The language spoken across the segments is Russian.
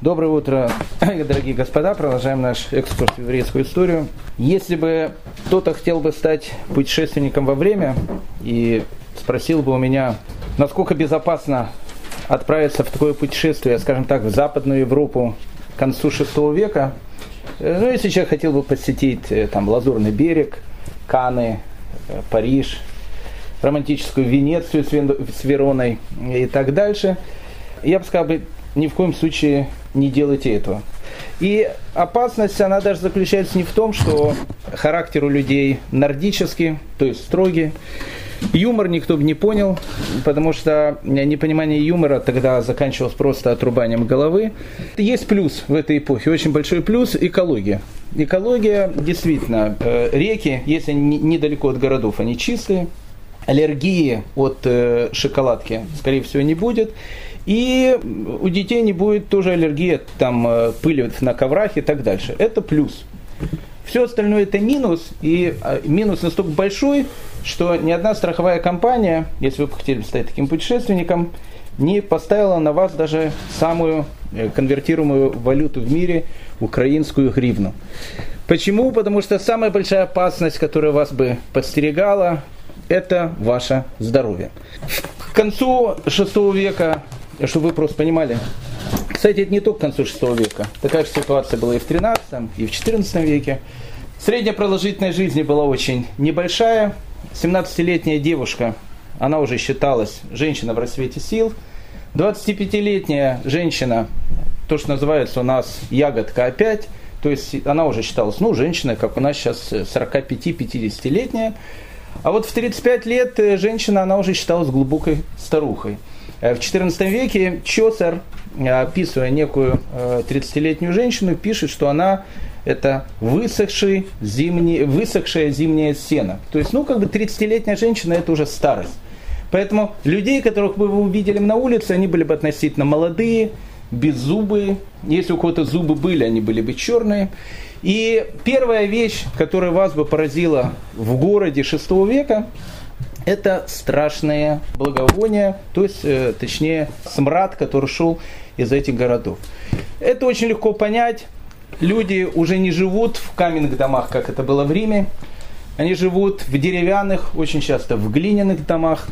Доброе утро, дорогие господа. Продолжаем наш экскурс в еврейскую историю. Если бы кто-то хотел бы стать путешественником во время и спросил бы у меня, насколько безопасно отправиться в такое путешествие, скажем так, в Западную Европу к концу VI века, ну, если человек хотел бы посетить э, там Лазурный берег, Каны, э, Париж, романтическую Венецию с Вероной и так дальше, я бы сказал бы, ни в коем случае не делайте этого. И опасность, она даже заключается не в том, что характер у людей нордический, то есть строгий. Юмор никто бы не понял, потому что непонимание юмора тогда заканчивалось просто отрубанием головы. Есть плюс в этой эпохе, очень большой плюс – экология. Экология, действительно, э, реки, если недалеко от городов, они чистые, аллергии от э, шоколадки, скорее всего, не будет. И у детей не будет тоже аллергии, там, э, пыли на коврах и так дальше. Это плюс. Все остальное это минус, и э, минус настолько большой, что ни одна страховая компания, если вы хотели стать таким путешественником, не поставила на вас даже самую э, конвертируемую валюту в мире, украинскую гривну. Почему? Потому что самая большая опасность, которая вас бы подстерегала, это ваше здоровье. К концу VI века чтобы вы просто понимали. Кстати, это не только к концу VI века. Такая же ситуация была и в 13 и в 14 веке. Средняя продолжительность жизни была очень небольшая. 17-летняя девушка, она уже считалась женщина в рассвете сил. 25-летняя женщина, то, что называется у нас ягодка опять, то есть она уже считалась, ну, женщина, как у нас сейчас 45-50-летняя. А вот в 35 лет э, женщина, она уже считалась глубокой старухой. Э, в XIV веке Чосер, э, описывая некую 30-летнюю женщину, пишет, что она это высохший зимний, высохшее зимнее сено. То есть, ну, как бы 30-летняя женщина – это уже старость. Поэтому людей, которых бы вы увидели на улице, они были бы относительно молодые, беззубые. Если у кого-то зубы были, они были бы черные. И первая вещь, которая вас бы поразила в городе VI века, это страшное благовоние, то есть, э, точнее, смрад, который шел из этих городов. Это очень легко понять. Люди уже не живут в каменных домах, как это было в Риме. Они живут в деревянных, очень часто в глиняных домах.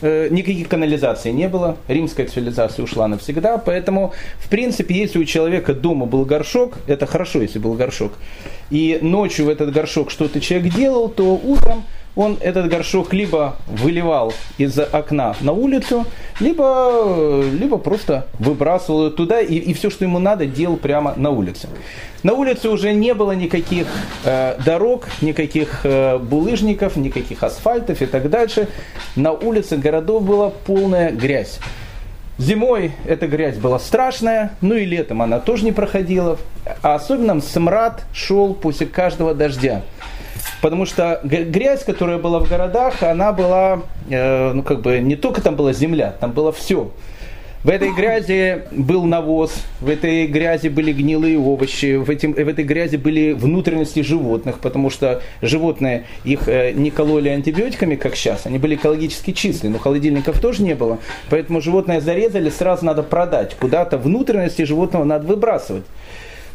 Э, никаких канализаций не было, римская цивилизация ушла навсегда, поэтому, в принципе, если у человека дома был горшок, это хорошо, если был горшок, и ночью в этот горшок что-то человек делал, то утром он этот горшок либо выливал из окна на улицу, либо, либо просто выбрасывал туда, и, и все, что ему надо, делал прямо на улице. На улице уже не было никаких э, дорог, никаких э, булыжников, никаких асфальтов и так дальше. На улице городов была полная грязь. Зимой эта грязь была страшная, ну и летом она тоже не проходила. А особенно смрад шел после каждого дождя. Потому что грязь, которая была в городах, она была, э, ну как бы, не только там была земля, там было все. В этой грязи был навоз, в этой грязи были гнилые овощи, в, этим, в этой грязи были внутренности животных, потому что животные их э, не кололи антибиотиками, как сейчас, они были экологически чистые, но холодильников тоже не было, поэтому животное зарезали, сразу надо продать, куда-то внутренности животного надо выбрасывать.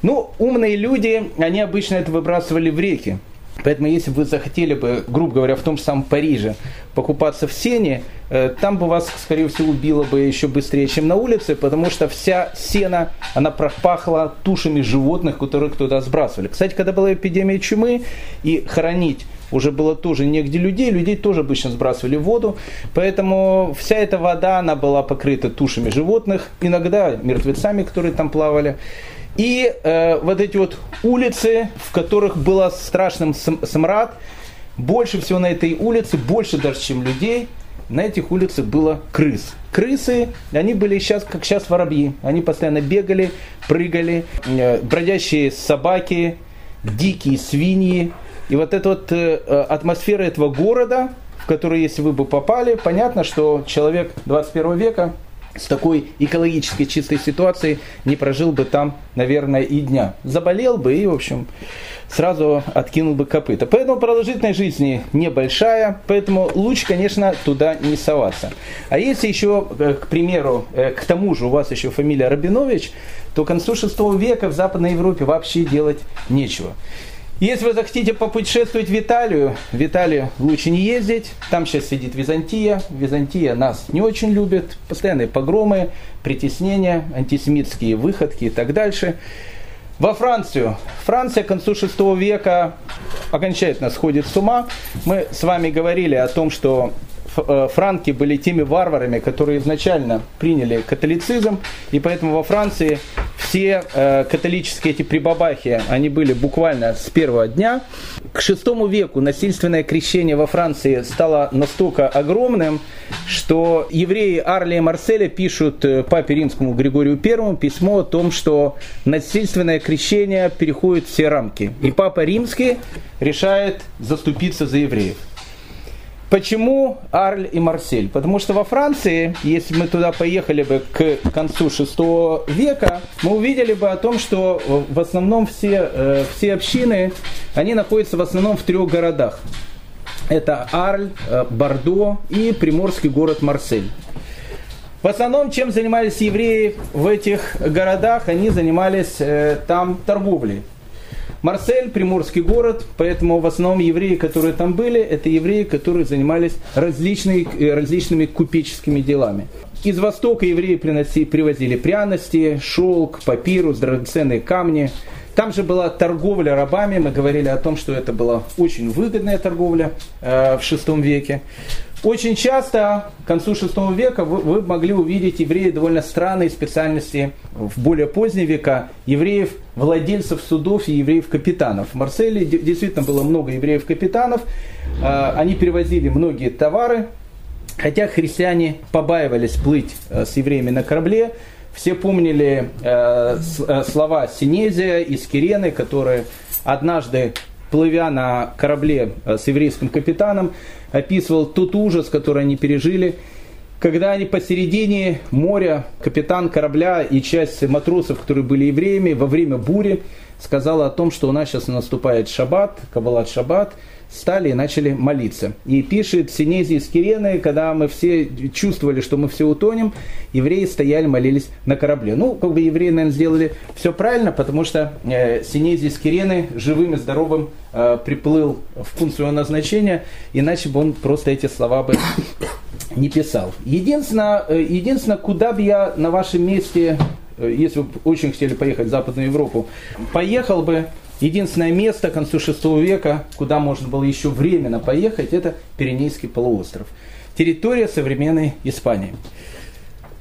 Ну, умные люди, они обычно это выбрасывали в реки. Поэтому, если бы вы захотели бы, грубо говоря, в том же самом Париже покупаться в сене, э, там бы вас, скорее всего, убило бы еще быстрее, чем на улице, потому что вся сена, она пропахла тушами животных, которых туда сбрасывали. Кстати, когда была эпидемия чумы, и хоронить уже было тоже негде людей, людей тоже обычно сбрасывали в воду, поэтому вся эта вода, она была покрыта тушами животных, иногда мертвецами, которые там плавали. И э, вот эти вот улицы, в которых был страшным смрад, больше всего на этой улице, больше даже, чем людей, на этих улицах было крыс. Крысы, они были сейчас, как сейчас воробьи. Они постоянно бегали, прыгали, э, бродящие собаки, дикие свиньи. И вот эта вот э, атмосфера этого города, в который, если вы бы попали, понятно, что человек 21 века с такой экологически чистой ситуацией не прожил бы там, наверное, и дня. Заболел бы и, в общем, сразу откинул бы копыта. Поэтому продолжительность жизни небольшая, поэтому лучше, конечно, туда не соваться. А если еще, э, к примеру, э, к тому же у вас еще фамилия Рабинович, то к концу VI века в Западной Европе вообще делать нечего. Если вы захотите попутешествовать в Италию, в Италию лучше не ездить. Там сейчас сидит Византия. Византия нас не очень любит. Постоянные погромы, притеснения, антисемитские выходки и так дальше. Во Францию. Франция к концу VI века окончательно сходит с ума. Мы с вами говорили о том, что франки были теми варварами, которые изначально приняли католицизм, и поэтому во Франции все э, католические эти прибабахи, они были буквально с первого дня. К шестому веку насильственное крещение во Франции стало настолько огромным, что евреи Арли и Марселя пишут э, папе римскому Григорию I письмо о том, что насильственное крещение переходит все рамки. И папа римский решает заступиться за евреев. Почему Арль и Марсель? Потому что во Франции, если мы туда поехали бы к концу VI века, мы увидели бы о том, что в основном все, э, все общины, они находятся в основном в трех городах. Это Арль, э, Бордо и приморский город Марсель. В основном, чем занимались евреи в этих городах, они занимались э, там торговлей. Марсель, приморский город, поэтому в основном евреи, которые там были, это евреи, которые занимались различными, э, различными купеческими делами. Из Востока евреи приносили, привозили пряности, шелк, папирус, драгоценные камни. Там же была торговля рабами, мы говорили о том, что это была очень выгодная торговля э, в VI веке. Очень часто к концу VI века вы, вы могли увидеть евреи довольно странные специальности в более поздние века. Евреев, владельцев судов и евреев-капитанов. В Марселе действительно было много евреев-капитанов. А, они перевозили многие товары. Хотя христиане побаивались плыть э, с евреями на корабле, все помнили э, э, слова Синезия из Кирены, которые однажды плывя на корабле э, с еврейским капитаном, описывал тот ужас, который они пережили, когда они посередине моря, капитан корабля и часть матросов, которые были евреями, во время бури сказала о том, что у нас сейчас наступает шаббат, кабалат шаббат, стали и начали молиться. И пишет Синезий из Кирены, когда мы все чувствовали, что мы все утонем, евреи стояли, молились на корабле. Ну, как бы евреи, наверное, сделали все правильно, потому что э, Синезий из Кирены живым и здоровым э, приплыл в своего назначения, иначе бы он просто эти слова бы не писал. Единственное, э, единственное, куда бы я на вашем месте, э, если бы очень хотели поехать в Западную Европу, поехал бы Единственное место к концу VI века, куда можно было еще временно поехать, это Пиренейский полуостров. Территория современной Испании.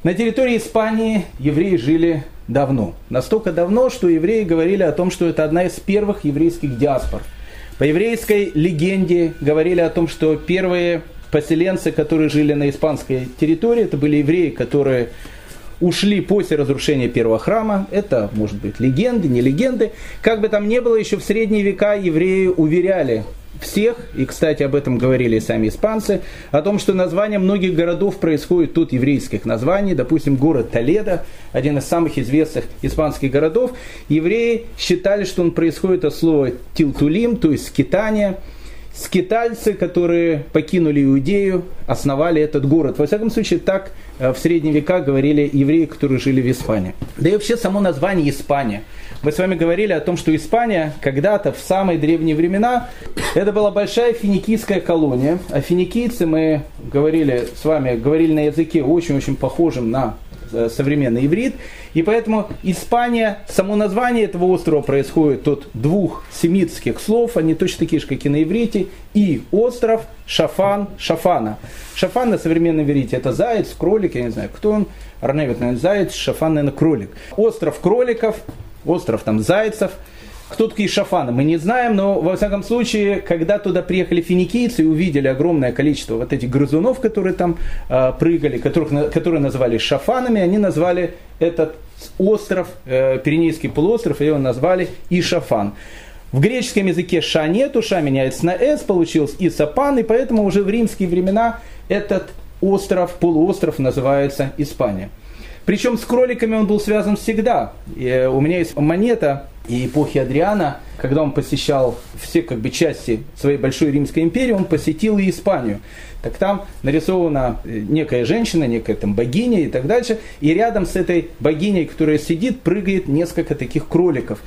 На территории Испании евреи жили давно. Настолько давно, что евреи говорили о том, что это одна из первых еврейских диаспор. По еврейской легенде говорили о том, что первые поселенцы, которые жили на испанской территории, это были евреи, которые ушли после разрушения первого храма. Это, может быть, легенды, не легенды. Как бы там ни было, еще в средние века евреи уверяли всех, и, кстати, об этом говорили сами испанцы, о том, что название многих городов происходит тут еврейских названий. Допустим, город Толедо, один из самых известных испанских городов. Евреи считали, что он происходит от слова «тилтулим», то есть «скитание», скитальцы, которые покинули Иудею, основали этот город. Во всяком случае, так э, в средние века говорили евреи, которые жили в Испании. Да и вообще само название Испания. Мы с вами говорили о том, что Испания когда-то в самые древние времена это была большая финикийская колония. А финикийцы мы говорили с вами, говорили на языке очень-очень похожем на современный иврит. И поэтому Испания, само название этого острова происходит от двух семитских слов, они точно такие же, как и на иврите, и остров, шафан, шафана. Шафан на современном иврите это заяц, кролик, я не знаю, кто он, Арневит, наверное, заяц, шафан, наверное, кролик. Остров кроликов, остров там зайцев – кто такие шафаны, мы не знаем, но во всяком случае, когда туда приехали финикийцы и увидели огромное количество вот этих грызунов, которые там э, прыгали, которых, которые называли шафанами, они назвали этот остров, э, Пиренейский полуостров, его назвали Ишафан. В греческом языке ша нету, ша меняется на с, получилось Исапан, и поэтому уже в римские времена этот остров, полуостров называется Испания. Причем с кроликами он был связан всегда. И у меня есть монета эпохи Адриана, когда он посещал все как бы части своей большой Римской империи, он посетил и Испанию. Так там нарисована э, некая женщина, некая там богиня и так дальше, и рядом с этой богиней, которая сидит, прыгает несколько таких кроликов.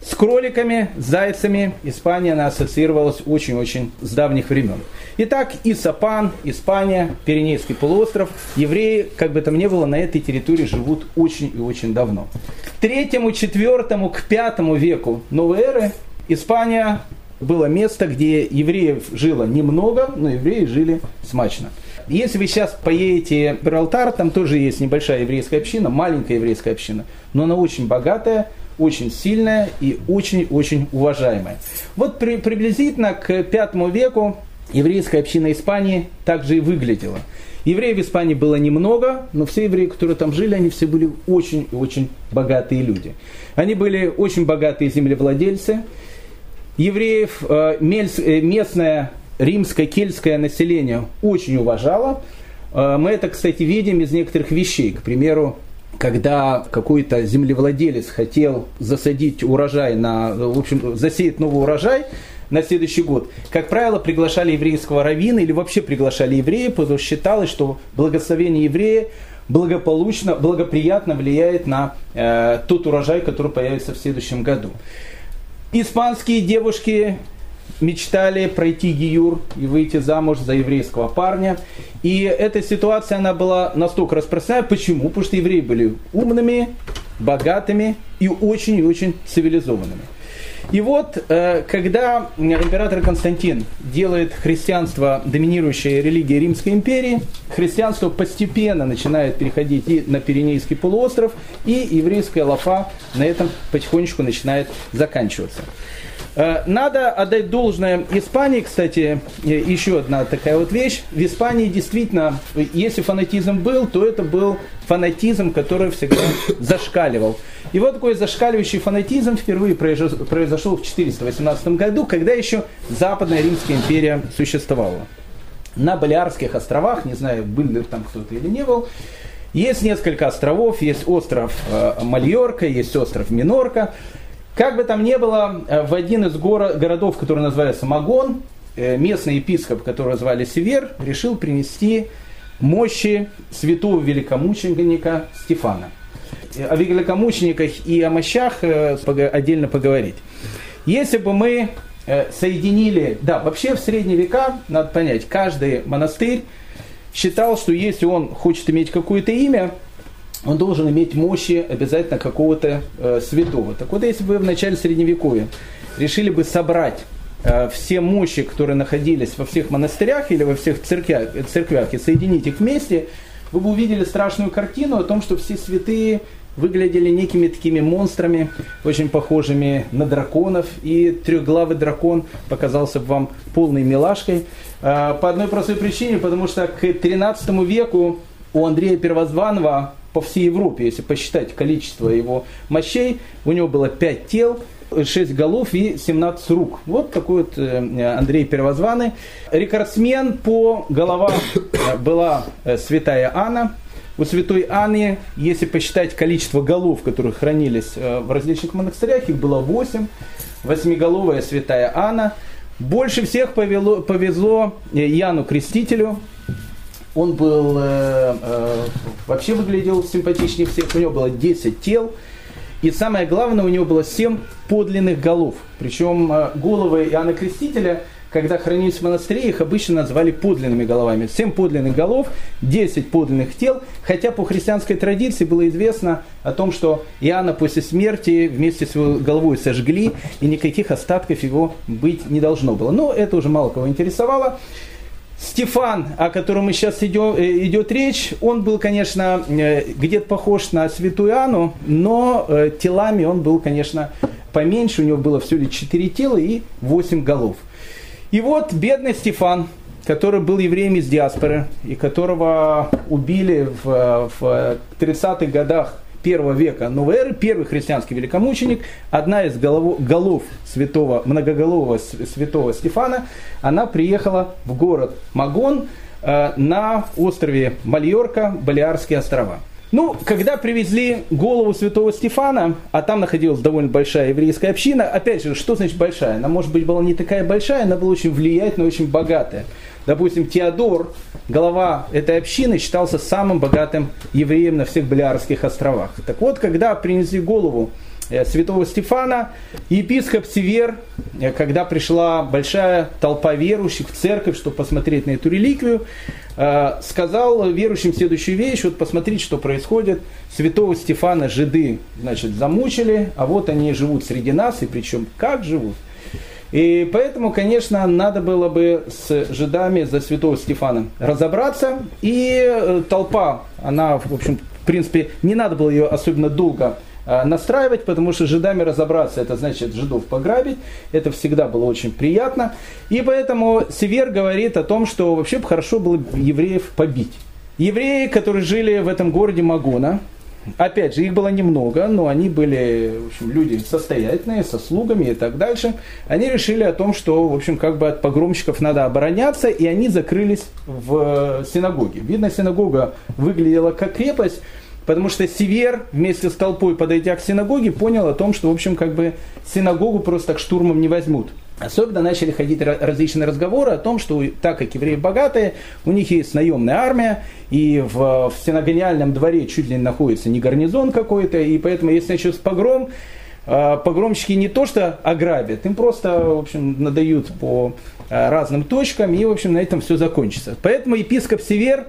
С кроликами, с зайцами Испания она ассоциировалась очень-очень с давних времен. Итак, и Сапан, Испания, Пиренейский полуостров, евреи, как бы там ни было, на этой территории живут очень и очень давно. К третьему, четвертому, к пятому веку новой эры Испания было место, где евреев жило немного, но евреи жили смачно. Если вы сейчас поедете в Бералтар, там тоже есть небольшая еврейская община, маленькая еврейская община, но она очень богатая, очень сильная и очень-очень уважаемая. Вот при, приблизительно к пятому веку еврейская община Испании также и выглядела. Евреев в Испании было немного, но все евреи, которые там жили, они все были очень и очень богатые люди. Они были очень богатые землевладельцы. Евреев э, э, местное римское кельтское население очень уважало. Э, мы это, кстати, видим из некоторых вещей. К примеру, когда какой-то землевладелец хотел засадить урожай на, в общем, засеять новый урожай, на следующий год. Как правило, приглашали еврейского раввина или вообще приглашали еврея, потому что считалось, что благословение еврея благополучно, благоприятно влияет на э, тот урожай, который появится в следующем году. Испанские девушки мечтали пройти гиюр и выйти замуж за еврейского парня. И эта ситуация, она была настолько распространена. Почему? Потому что евреи были умными, богатыми и очень и очень цивилизованными. И вот, э, когда император Константин делает христианство доминирующей религией Римской империи, христианство постепенно начинает переходить и на Пиренейский полуостров, и еврейская лафа на этом потихонечку начинает заканчиваться. Э, надо отдать должное Испании, кстати, э, еще одна такая вот вещь. В Испании действительно, если фанатизм был, то это был фанатизм, который всегда зашкаливал. И вот такой зашкаливающий фанатизм впервые произошел в 418 году, когда еще Западная Римская империя существовала. На Балиарских островах, не знаю, был ли там кто-то или не был, есть несколько островов, есть остров э, Мальорка, есть остров Минорка. Как бы там ни было, э, в один из горо- городов, который называется Магон, э, местный епископ, который звали Север, решил принести мощи святого великомученика Стефана. Э, о великомучениках и о мощах отдельно поговорить. Если бы мы соединили, да, вообще в средние века, надо понять, каждый монастырь считал, что если он хочет иметь какое-то имя, он должен иметь мощи обязательно какого-то э, святого. Так вот, если бы в начале Средневековья решили бы собрать э, все мощи, которые находились во всех монастырях или во всех церквях, церквях и соединить их вместе, вы бы увидели страшную картину о том, что все святые выглядели некими такими монстрами, очень похожими на драконов, и трехглавый дракон показался бы вам полной милашкой. Э, по одной простой причине, потому что к 13 веку у Андрея Первозванного по всей Европе, если посчитать количество его мощей, у него было 5 тел, 6 голов и 17 рук. Вот такой вот э, Андрей Первозванный. Рекордсмен по головам э, была э, святая Анна. У святой Анны, если посчитать количество голов, которые хранились в различных монастырях, их было 8. Восьмиголовая святая Анна. Больше всех повело, повезло Яну Крестителю, он был, э, э, вообще выглядел симпатичнее всех, у него было 10 тел, и самое главное, у него было 7 подлинных голов. Причем э, головы Иоанна Крестителя, когда хранились в монастыре, их обычно называли подлинными головами. 7 подлинных голов, 10 подлинных тел, хотя по христианской традиции было известно о том, что Иоанна после смерти вместе с его головой сожгли, и никаких остатков его быть не должно было. Но это уже мало кого интересовало. Стефан, о котором мы сейчас идет, э, идет речь, он был, конечно, э, где-то похож на святую Анну, но э, телами он был, конечно, поменьше. У него было всего лишь 4 тела и 8 голов. И вот бедный Стефан, который был евреем из диаспоры, и которого убили в, в 30-х годах первого века новой эры, первый христианский великомученик, одна из голов, голов святого, многоголового святого Стефана, она приехала в город Магон э, на острове Мальорка, Балиарские острова. Ну, когда привезли голову святого Стефана, а там находилась довольно большая еврейская община, опять же, что значит большая? Она, может быть, была не такая большая, она была очень влиятельная, очень богатая. Допустим, Теодор, глава этой общины, считался самым богатым евреем на всех Балиарских островах. Так вот, когда принесли голову Э, святого Стефана, епископ Север, э, когда пришла большая толпа верующих в церковь, чтобы посмотреть на эту реликвию, э, сказал верующим следующую вещь, вот посмотрите, что происходит. Святого Стефана жиды, значит, замучили, а вот они живут среди нас, и причем как живут. И поэтому, конечно, надо было бы с жидами за святого Стефана разобраться. И толпа, она, в общем, в принципе, не надо было ее особенно долго Э, настраивать, потому что жидами разобраться, это значит жидов пограбить, это всегда было очень приятно. И поэтому Север говорит о том, что вообще бы хорошо было евреев побить. Евреи, которые жили в этом городе Магона, Опять же, их было немного, но они были в общем, люди состоятельные, со слугами и так дальше. Они решили о том, что, в общем, как бы от погромщиков надо обороняться, и они закрылись в синагоге. Видно, синагога выглядела как крепость, Потому что Север вместе с толпой, подойдя к синагоге, понял о том, что, в общем, как бы синагогу просто так штурмом не возьмут. Особенно начали ходить различные разговоры о том, что так как евреи богатые, у них есть наемная армия, и в, в синагониальном дворе чуть ли не находится не гарнизон какой-то, и поэтому если начнется погром, а, погромщики не то что ограбят, им просто, в общем, надают по а, разным точкам, и, в общем, на этом все закончится. Поэтому епископ Север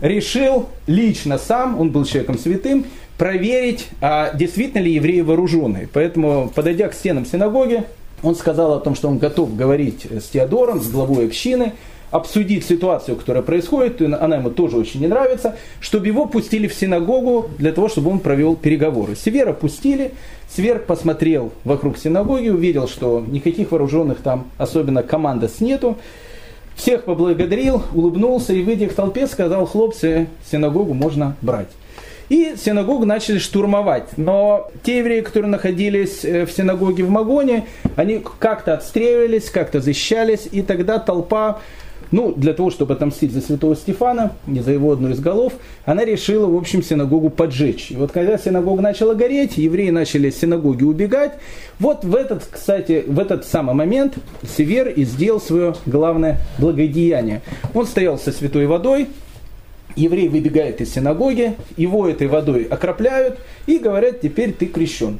решил лично сам, он был человеком святым, проверить, а действительно ли евреи вооруженные. Поэтому, подойдя к стенам синагоги, он сказал о том, что он готов говорить с Теодором, с главой общины, обсудить ситуацию, которая происходит, она ему тоже очень не нравится, чтобы его пустили в синагогу для того, чтобы он провел переговоры. Севера пустили, Свер посмотрел вокруг синагоги, увидел, что никаких вооруженных там, особенно командос нету, всех поблагодарил, улыбнулся и, выйдя к толпе, сказал, хлопцы, синагогу можно брать. И синагогу начали штурмовать. Но те евреи, которые находились э, в синагоге в Магоне, они как-то отстреливались, как-то защищались, и тогда толпа ну, для того, чтобы отомстить за святого Стефана, не за его одну из голов, она решила, в общем, синагогу поджечь. И вот когда синагога начала гореть, евреи начали с синагоги убегать. Вот в этот, кстати, в этот самый момент Север и сделал свое главное благодеяние. Он стоял со святой водой, еврей выбегает из синагоги, его этой водой окропляют и говорят, теперь ты крещен.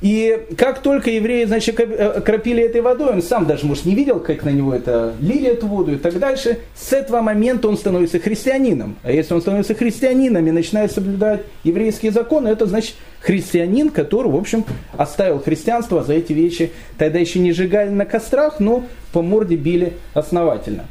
И как только евреи, значит, окропили этой водой, он сам даже, может, не видел, как на него это лили эту воду и так дальше, с этого момента он становится христианином. А если он становится христианином и начинает соблюдать еврейские законы, это значит христианин, который, в общем, оставил христианство за эти вещи. Тогда еще не сжигали на кострах, но по морде били основательно.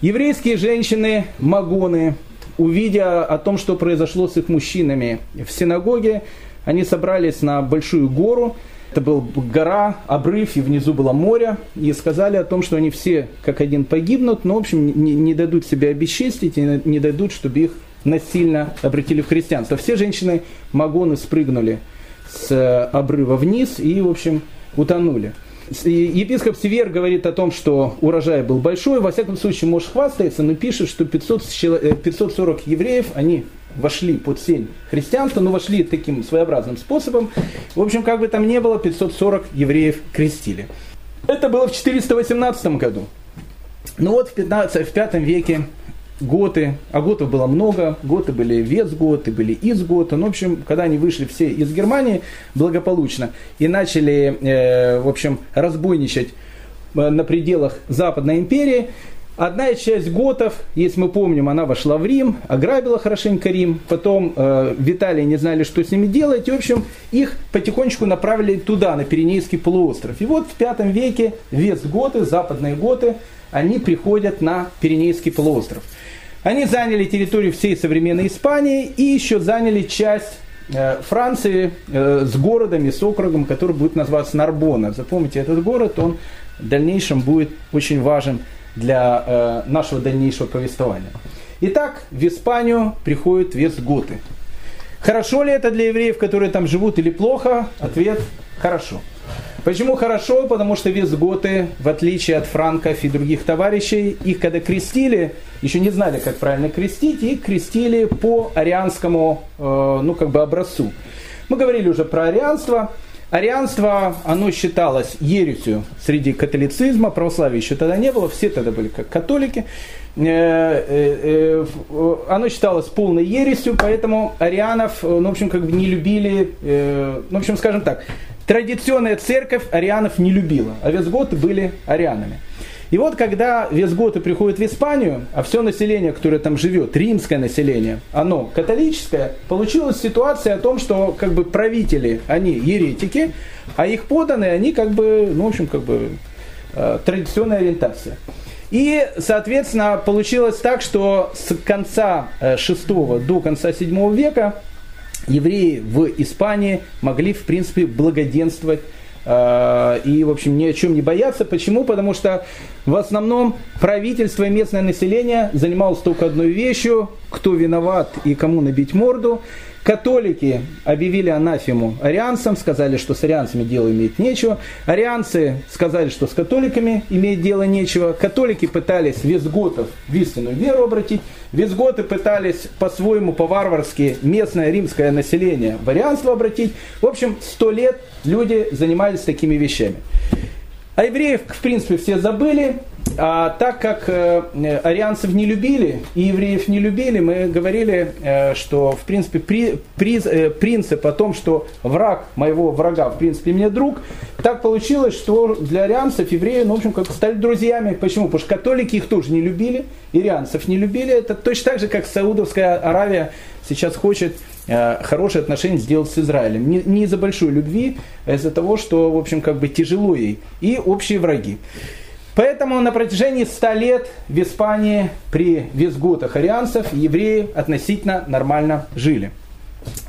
Еврейские женщины, магоны, увидя о том, что произошло с их мужчинами в синагоге, они собрались на большую гору, это была гора, обрыв, и внизу было море, и сказали о том, что они все как один погибнут, но, в общем, не, не дадут себя обесчестить, и не дадут, чтобы их насильно обратили в христианство. Все женщины Магоны спрыгнули с обрыва вниз и, в общем, утонули. Епископ Север говорит о том, что урожай был большой, во всяком случае, может хвастается, но пишет, что 500, 540 э, евреев, они вошли под сень христианства, но вошли таким своеобразным способом. В общем, как бы там ни было, 540 евреев крестили. Это было в 418 году. Ну вот в, 15, в 5 веке готы, а готов было много, готы были вецготы, были изготы, ну, в общем, когда они вышли все из Германии благополучно и начали, э, в общем, разбойничать э, на пределах Западной империи, Одна часть готов, если мы помним, она вошла в Рим, ограбила хорошенько Рим, потом э, Виталий не знали, что с ними делать, и, в общем, их потихонечку направили туда, на Пиренейский полуостров. И вот в пятом веке вестготы, западные готы, они приходят на Пиренейский полуостров. Они заняли территорию всей современной Испании и еще заняли часть э, Франции э, с городом и с округом, который будет называться Нарбона. Запомните, этот город, он в дальнейшем будет очень важен для э, нашего дальнейшего повествования. Итак, в Испанию приходят вестготы. Хорошо ли это для евреев, которые там живут, или плохо? Ответ – хорошо. Почему хорошо? Потому что визготы, в отличие от франков и других товарищей, их когда крестили, еще не знали, как правильно крестить, их крестили по арианскому, э, ну, как бы образцу. Мы говорили уже про арианство. Арианство, оно считалось ересью среди католицизма, православия еще тогда не было, все тогда были как католики. Э, э, э, оно считалось полной ересью, поэтому арианов, ну, в общем, как бы не любили, ну, в общем, скажем так, традиционная церковь арианов не любила, а визготы были арианами. И вот когда визготы приходят в Испанию, а все население, которое там живет, римское население, оно католическое, получилась ситуация о том, что как бы правители, они еретики, а их поданные, они как бы, ну, в общем, как бы традиционная ориентация. И, соответственно, получилось так, что с конца VI э, до конца VII века евреи в Испании могли, в принципе, благоденствовать э, и, в общем, ни о чем не бояться. Почему? Потому что в основном правительство и местное население занималось только одной вещью, кто виноват и кому набить морду. Католики объявили анафему арианцам, сказали, что с арианцами дело иметь нечего. Арианцы сказали, что с католиками иметь дело нечего. Католики пытались визготов в истинную веру обратить. Визготы пытались по-своему, по-варварски местное римское население в арианство обратить. В общем, сто лет люди занимались такими вещами. А евреев, в принципе, все забыли. А так как э, арианцев не любили и евреев не любили, мы говорили, э, что в принципе при, при, э, принцип о том, что враг моего врага в принципе мне друг, так получилось, что для арианцев евреи, ну, в общем, как стали друзьями. Почему? Потому что католики их тоже не любили, ирианцев не любили. Это точно так же, как Саудовская Аравия сейчас хочет хорошие отношения сделать с Израилем. Не, не из-за большой любви, а из-за того, что, в общем, как бы тяжело ей. И общие враги. Поэтому на протяжении 100 лет в Испании при визгутах арианцев евреи относительно нормально жили.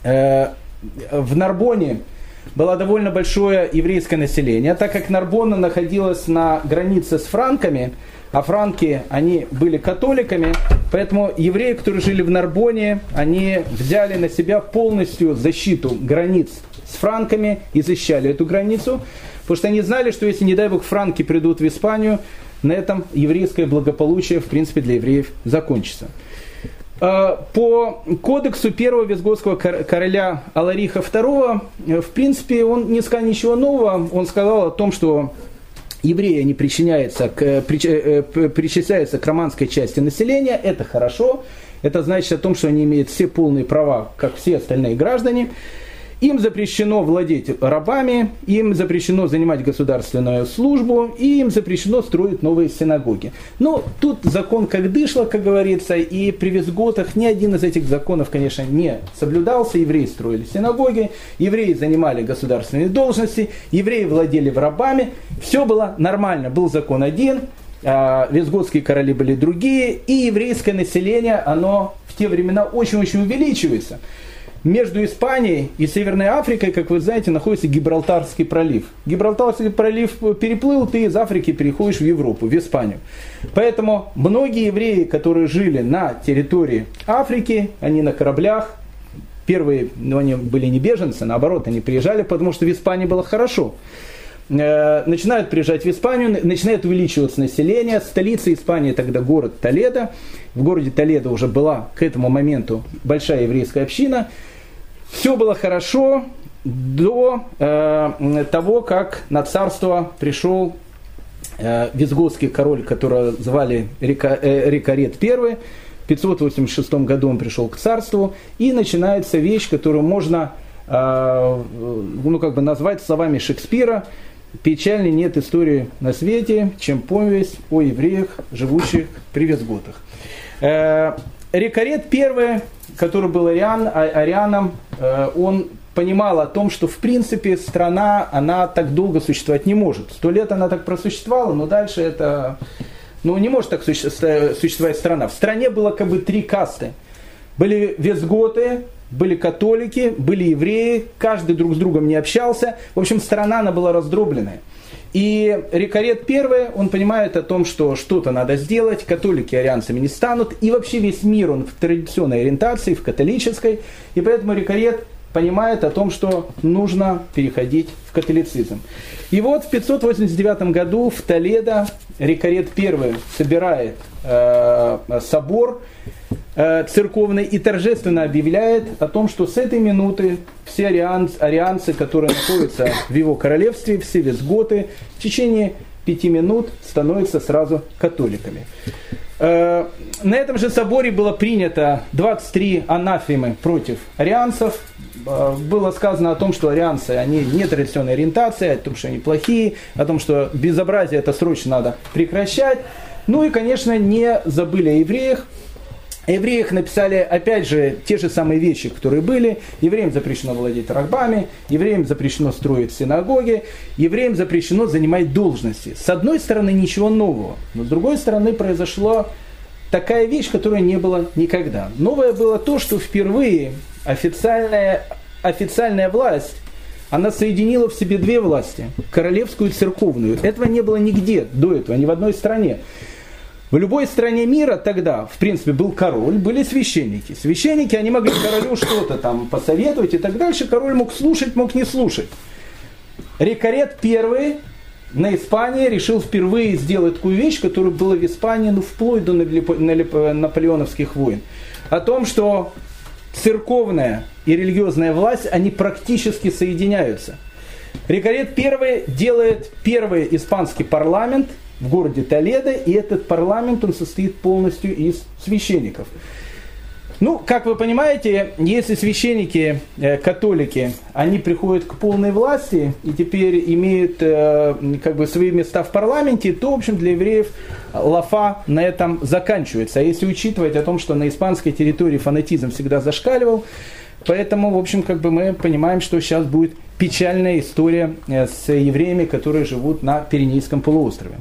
Э, в Нарбоне было довольно большое еврейское население, так как Нарбона находилась на границе с франками, а франки, они были католиками, поэтому евреи, которые жили в Нарбоне, они взяли на себя полностью защиту границ с франками и защищали эту границу. Потому что они знали, что если, не дай бог, франки придут в Испанию, на этом еврейское благополучие, в принципе, для евреев закончится. А, по кодексу первого визготского короля Алариха II, э, в принципе, он не сказал ничего нового. Он сказал о том, что евреи не причиняются к, э, э, причисляются к романской части населения. Это хорошо. Это значит о том, что они имеют все полные права, как все остальные граждане. Им запрещено владеть рабами, им запрещено занимать государственную службу, и им запрещено строить новые синагоги. Но тут закон как дышло, как говорится, и при Визготах ни один из этих законов, конечно, не соблюдался. Евреи строили синагоги, евреи занимали государственные должности, евреи владели рабами. Все было нормально. Был закон один, а, Визготские короли были другие, и еврейское население, оно в те времена очень-очень увеличивается между Испанией и Северной Африкой, как вы знаете, находится Гибралтарский пролив. Гибралтарский пролив переплыл, ты из Африки переходишь в Европу, в Испанию. Поэтому многие евреи, которые жили на территории Африки, они на кораблях, первые, ну, они были не беженцы, наоборот, они приезжали, потому что в Испании было хорошо э, начинают приезжать в Испанию, начинает увеличиваться население. Столица Испании тогда город Толедо. В городе Толедо уже была к этому моменту большая еврейская община. Все было хорошо до э, того, как на царство пришел э, визготский король, которого звали Рика, э, Рикарет I. В 586 году он пришел к царству, и начинается вещь, которую можно э, ну, как бы назвать словами Шекспира. Печальней нет истории на свете, чем повесть о евреях, живущих при Визготах. Рикарет I который был ариан, а, арианом, э, он понимал о том, что в принципе страна, она так долго существовать не может. Сто лет она так просуществовала, но дальше это, ну не может так существовать страна. В стране было как бы три касты. Были визготы, были католики, были евреи, каждый друг с другом не общался. В общем, страна она была раздробленная. И Рикарет первый, он понимает о том, что что-то надо сделать, католики арианцами не станут, и вообще весь мир, он в традиционной ориентации, в католической, и поэтому Рикарет понимает о том, что нужно переходить в католицизм. И вот в 589 году в Толедо Рикарет I собирает э, собор э, церковный и торжественно объявляет о том, что с этой минуты все арианцы, арианцы которые находятся в его королевстве, все визготы, в течение пяти минут становятся сразу католиками. Э, на этом же соборе было принято 23 анафемы против арианцев. Э, было сказано о том, что арианцы, они не традиционной ориентации, о том, что они плохие, о том, что безобразие это срочно надо прекращать. Ну и, конечно, не забыли о евреях. О евреях написали, опять же, те же самые вещи, которые были. Евреям запрещено владеть рабами, евреям запрещено строить синагоги, евреям запрещено занимать должности. С одной стороны, ничего нового, но с другой стороны, произошло такая вещь, которая не было никогда. Новое было то, что впервые официальная, официальная власть она соединила в себе две власти, королевскую и церковную. Этого не было нигде до этого, ни в одной стране. В любой стране мира тогда, в принципе, был король, были священники. Священники, они могли королю что-то там посоветовать и так дальше. Король мог слушать, мог не слушать. Рикарет первый на Испании решил впервые сделать такую вещь, которая была в Испании ну, вплоть до наполеоновских войн. О том, что церковная и религиозная власть, они практически соединяются. Рикарет первый делает первый испанский парламент – в городе Толедо, и этот парламент, он состоит полностью из священников. Ну, как вы понимаете, если священники, э, католики, они приходят к полной власти и теперь имеют э, как бы свои места в парламенте, то, в общем, для евреев лафа на этом заканчивается. А если учитывать о том, что на испанской территории фанатизм всегда зашкаливал, поэтому, в общем, как бы мы понимаем, что сейчас будет печальная история э, с евреями, которые живут на Пиренейском полуострове.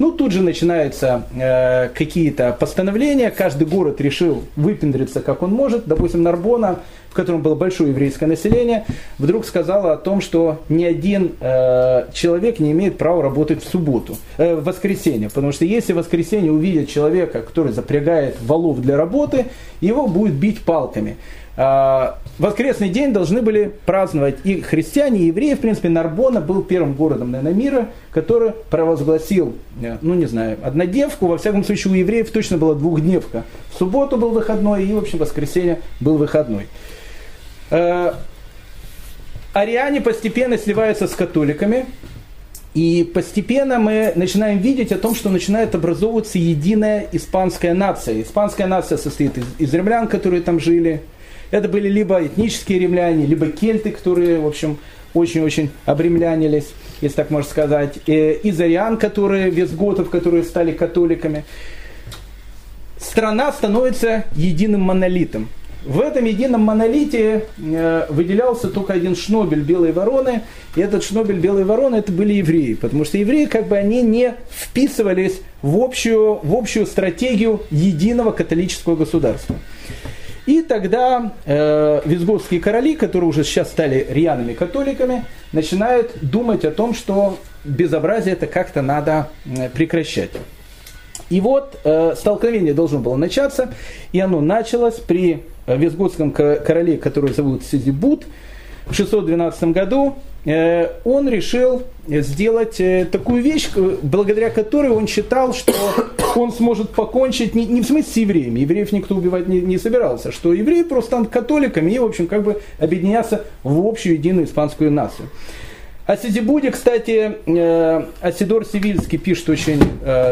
Ну, тут же начинаются э, какие-то постановления, каждый город решил выпендриться как он может. Допустим, Нарбона, в котором было большое еврейское население, вдруг сказала о том, что ни один э, человек не имеет права работать в субботу, э, в воскресенье. Потому что если в воскресенье увидят человека, который запрягает валов для работы, его будет бить палками. А, воскресный день должны были праздновать и христиане, и евреи. В принципе, Нарбона был первым городом, наверное, мира, который провозгласил, э, ну не знаю, однодневку. Во всяком случае, у евреев точно была двухдневка. В субботу был выходной, и, в общем, воскресенье был выходной. А, ариане постепенно сливаются с католиками. И постепенно мы начинаем видеть о том, что начинает образовываться единая испанская нация. Испанская нация состоит из, из римлян, которые там жили, это были либо этнические римляне, либо кельты, которые, в общем, очень-очень обремлянились, если так можно сказать. Из ариан, которые, визготов, которые стали католиками. Страна становится единым монолитом. В этом едином монолите э, выделялся только один шнобель белой вороны, и этот шнобель белой вороны это были евреи, потому что евреи как бы они не вписывались в общую, в общую стратегию единого католического государства. И тогда э, визготские короли, которые уже сейчас стали рьяными католиками, начинают думать о том, что безобразие это как-то надо прекращать. И вот э, столкновение должно было начаться, и оно началось при э, визготском короле, который зовут Сизибут, в 612 году он решил сделать э, такую вещь, благодаря которой он считал, что он сможет покончить не, не в смысле с евреями, евреев никто убивать не, не собирался, что евреи просто станут католиками и, в общем, как бы объединяться в общую единую испанскую нацию. О Сидибуде, кстати, э, Асидор Сивильский пишет очень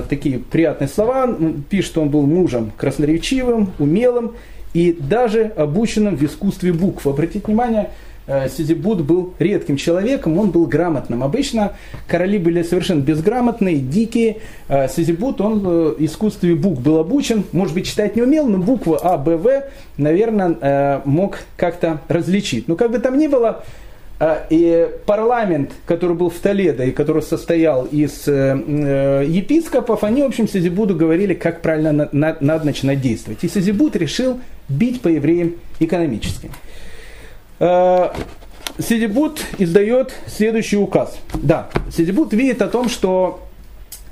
такие приятные слова, пишет, что он был мужем красноречивым, умелым и даже обученным в искусстве букв. Обратите внимание, Э, Сизибут был редким человеком, он был грамотным. Обычно короли были совершенно безграмотные, дикие. Э, Сизибут, он в искусстве букв был обучен, может быть, читать не умел, но буквы А, Б, В, наверное, э, мог как-то различить. Но как бы там ни было, и парламент, который был в Толедо и который состоял из епископов, они, в общем, Сизибуду говорили, как правильно надо начинать действовать. И Сизибуд решил бить по евреям экономически. Э, Сидибут издает следующий указ. Да, Сидибут видит о том, что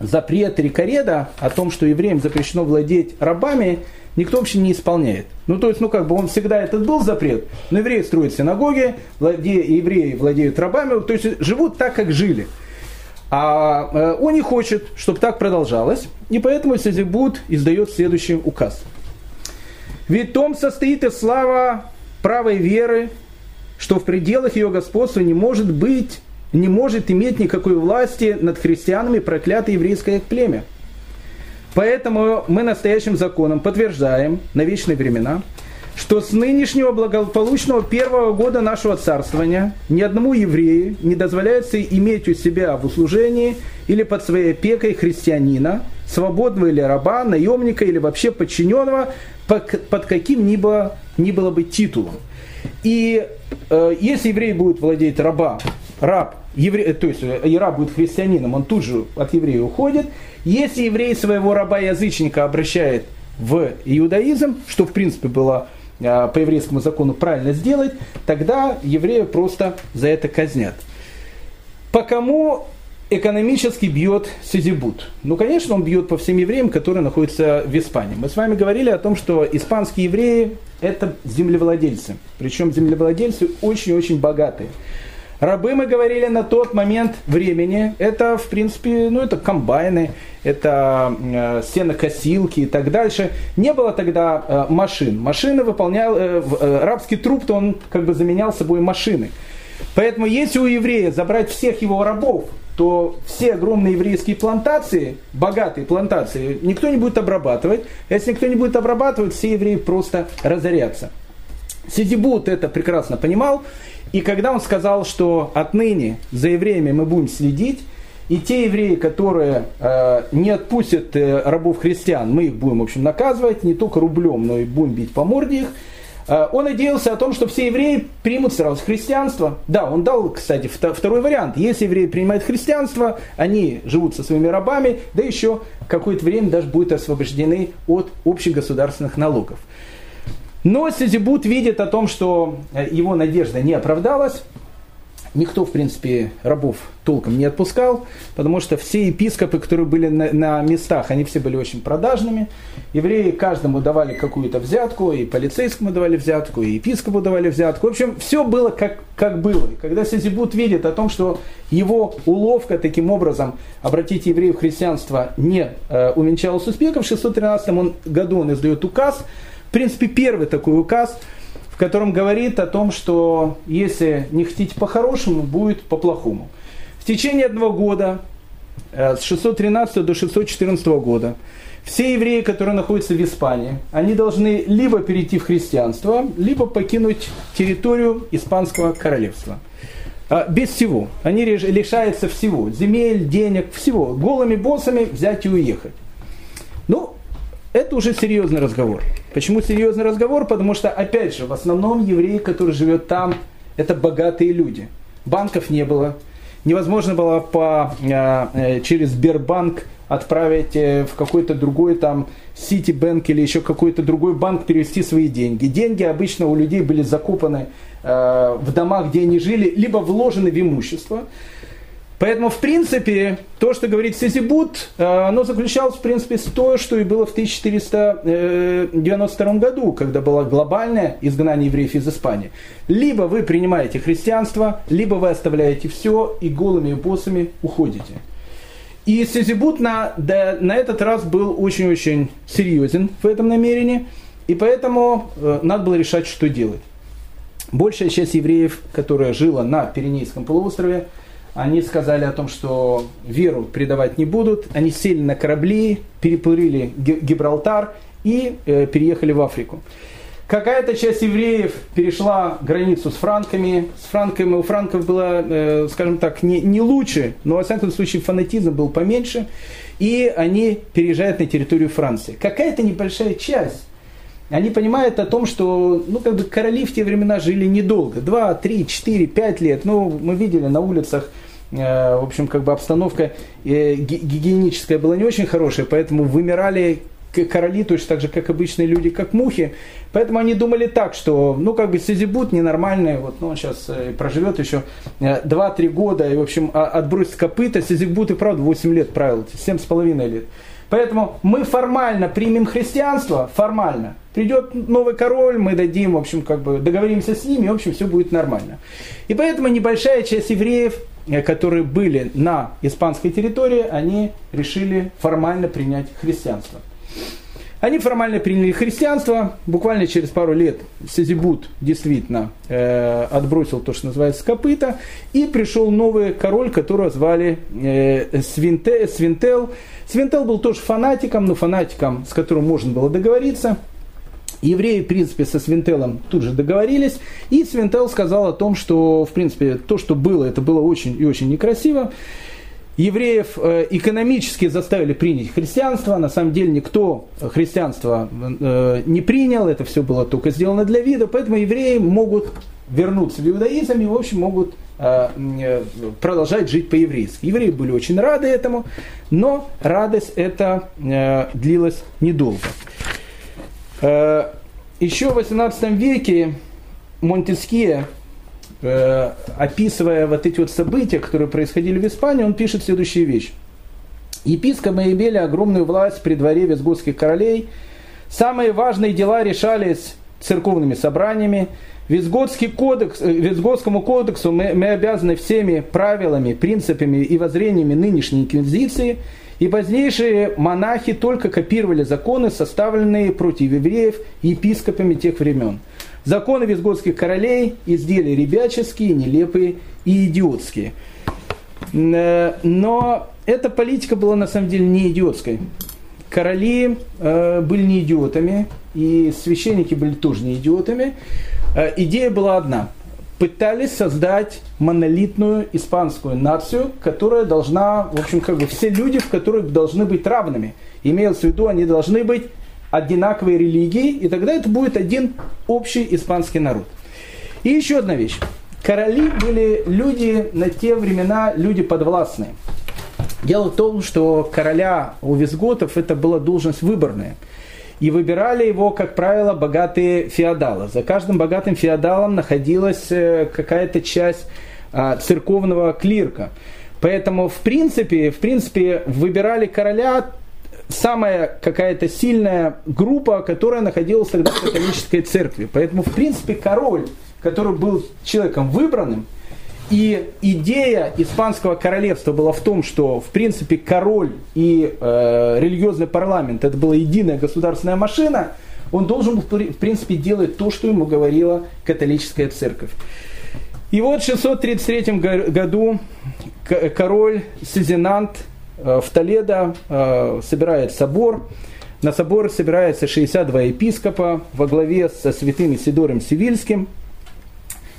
запрет Рикареда о том, что евреям запрещено владеть рабами, никто вообще не исполняет. Ну, то есть, ну, как бы он всегда этот был запрет, но евреи строят синагоги, владе, евреи владеют рабами, то есть живут так, как жили. А э, он не хочет, чтобы так продолжалось, и поэтому Сизибут издает следующий указ. Ведь том состоит и слава правой веры, что в пределах ее господства не может быть, не может иметь никакой власти над христианами проклятое еврейское племя – Поэтому мы настоящим законом подтверждаем на вечные времена, что с нынешнего благополучного первого года нашего царствования ни одному еврею не дозволяется иметь у себя в услужении или под своей опекой христианина, свободного или раба, наемника или вообще подчиненного под каким-либо ни было бы титулом. И э, если еврей будет владеть раба, раб, еврей, то есть э, раб будет христианином, он тут же от еврея уходит, если еврей своего раба-язычника обращает в иудаизм, что в принципе было а, по еврейскому закону правильно сделать, тогда еврея просто за это казнят. По кому экономически бьет Сизибут? Ну, конечно, он бьет по всем евреям, которые находятся в Испании. Мы с вами говорили о том, что испанские евреи – это землевладельцы. Причем землевладельцы очень-очень богатые. Рабы, мы говорили, на тот момент времени, это, в принципе, ну, это комбайны, это э, сенокосилки и так дальше. Не было тогда э, машин. Машины выполнял, э, э, рабский труп-то он как бы заменял собой машины. Поэтому если у еврея забрать всех его рабов, то все огромные еврейские плантации, богатые плантации, никто не будет обрабатывать. Если никто не будет обрабатывать, все евреи просто разорятся. Сидибут это прекрасно понимал, и когда он сказал, что отныне за евреями мы будем следить, и те евреи, которые э, не отпустят э, рабов христиан, мы их будем, в общем, наказывать не только рублем, но и будем бить по морде их, он надеялся о том, что все евреи примут сразу христианство. Да, он дал, кстати, второй вариант. Если евреи принимают христианство, они живут со своими рабами, да еще какое-то время даже будут освобождены от общегосударственных налогов. Но Сизибут видит о том, что э, его надежда не оправдалась. Никто, в принципе, рабов толком не отпускал, потому что все епископы, которые были на, на местах, они все были очень продажными. Евреи каждому давали какую-то взятку, и полицейскому давали взятку, и епископу давали взятку. В общем, все было как, как было. И когда Сизибут видит о том, что его уловка таким образом обратить евреев в христианство не э, увенчалась успехом, в 613 году он издает указ, в принципе, первый такой указ, в котором говорит о том, что если не хотите по-хорошему, будет по-плохому. В течение одного года, э, с 613 до 614 года, все евреи, которые находятся в Испании, они должны либо перейти в христианство, либо покинуть территорию Испанского королевства. А, без всего. Они лишаются всего. Земель, денег, всего. Голыми боссами взять и уехать. Ну, это уже серьезный разговор. Почему серьезный разговор? Потому что, опять же, в основном евреи, которые живет там, это богатые люди. Банков не было. Невозможно было по, э, через Сбербанк отправить э, в какой-то другой там Ситибанк или еще какой-то другой банк перевести свои деньги. Деньги обычно у людей были закопаны э, в домах, где они жили, либо вложены в имущество. Поэтому, в принципе, то, что говорит Сизибут, э, оно заключалось, в принципе, с то, что и было в 1492 году, когда было глобальное изгнание евреев из Испании. Либо вы принимаете христианство, либо вы оставляете все и голыми боссами уходите. И Сизибут на, да, на этот раз был очень-очень серьезен в этом намерении, и поэтому э, надо было решать, что делать. Большая часть евреев, которая жила на Пиренейском полуострове, они сказали о том, что веру предавать не будут. Они сели на корабли, переплыли Гибралтар и э, переехали в Африку. Какая-то часть евреев перешла границу с франками. С франками у франков было, э, скажем так, не, не лучше, но во всяком случае фанатизм был поменьше. И они переезжают на территорию Франции. Какая-то небольшая часть они понимают о том, что ну, как бы короли в те времена жили недолго. Два, три, четыре, пять лет. Ну, мы видели на улицах в общем, как бы обстановка э, гигиеническая была не очень хорошая, поэтому вымирали короли точно так же, как обычные люди, как мухи. Поэтому они думали так, что, ну, как бы Сизибут ненормальный, вот, ну, он сейчас э, проживет еще 2-3 э, года, и, в общем, а, отбросит копыта. Сизибут и правда 8 лет правил, 7,5 лет. Поэтому мы формально примем христианство, формально. Придет новый король, мы дадим, в общем, как бы договоримся с ними, в общем, все будет нормально. И поэтому небольшая часть евреев, э, которые были на испанской территории, они решили формально принять христианство. Они формально приняли христианство. Буквально через пару лет Сизибут действительно э, отбросил то, что называется копыта. И пришел новый король, которого звали э, Свинте, Свинтел. Свинтел был тоже фанатиком, но фанатиком, с которым можно было договориться. Евреи, в принципе, со Свинтелом тут же договорились, и Свинтел сказал о том, что, в принципе, то, что было, это было очень и очень некрасиво евреев э, экономически заставили принять христианство. На самом деле никто христианство э, не принял, это все было только сделано для вида, поэтому евреи могут вернуться в иудаизм и, в общем, могут э, продолжать жить по-еврейски. Евреи были очень рады этому, но радость эта длилась недолго. Еще в 18 веке Монтеския Э, описывая вот эти вот события, которые происходили в Испании, он пишет следующую вещь. Епископы имели огромную власть при дворе визготских королей. Самые важные дела решались церковными собраниями. Визготский кодекс, э, Визготскому кодексу мы, мы обязаны всеми правилами, принципами и воззрениями нынешней инквизиции. И позднейшие монахи только копировали законы, составленные против евреев епископами тех времен. Законы визготских королей изделия ребяческие, нелепые и идиотские. Э, но эта политика была на самом деле не идиотской. Короли э, были не идиотами, и священники были тоже не идиотами. Э, идея была одна. Пытались создать монолитную испанскую нацию, которая должна, в общем, как бы все люди, в которых должны быть равными. Имеется в виду, они должны быть одинаковой религии, и тогда это будет один общий испанский народ. И еще одна вещь. Короли были люди на те времена, люди подвластные. Дело в том, что короля у визготов это была должность выборная. И выбирали его, как правило, богатые феодалы. За каждым богатым феодалом находилась э, какая-то часть а, церковного клирка. Поэтому, в принципе, в принципе, выбирали короля самая какая-то сильная группа, которая находилась тогда в католической церкви. Поэтому, в принципе, король, который был человеком выбранным, и идея испанского королевства была в том, что, в принципе, король и э, религиозный парламент это была единая государственная машина, он должен был, в принципе, делать то, что ему говорила католическая церковь. И вот в 633 году король Сизинант Э, в Толедо э, собирает собор. На собор собирается 62 епископа во главе со святым Исидором Сивильским.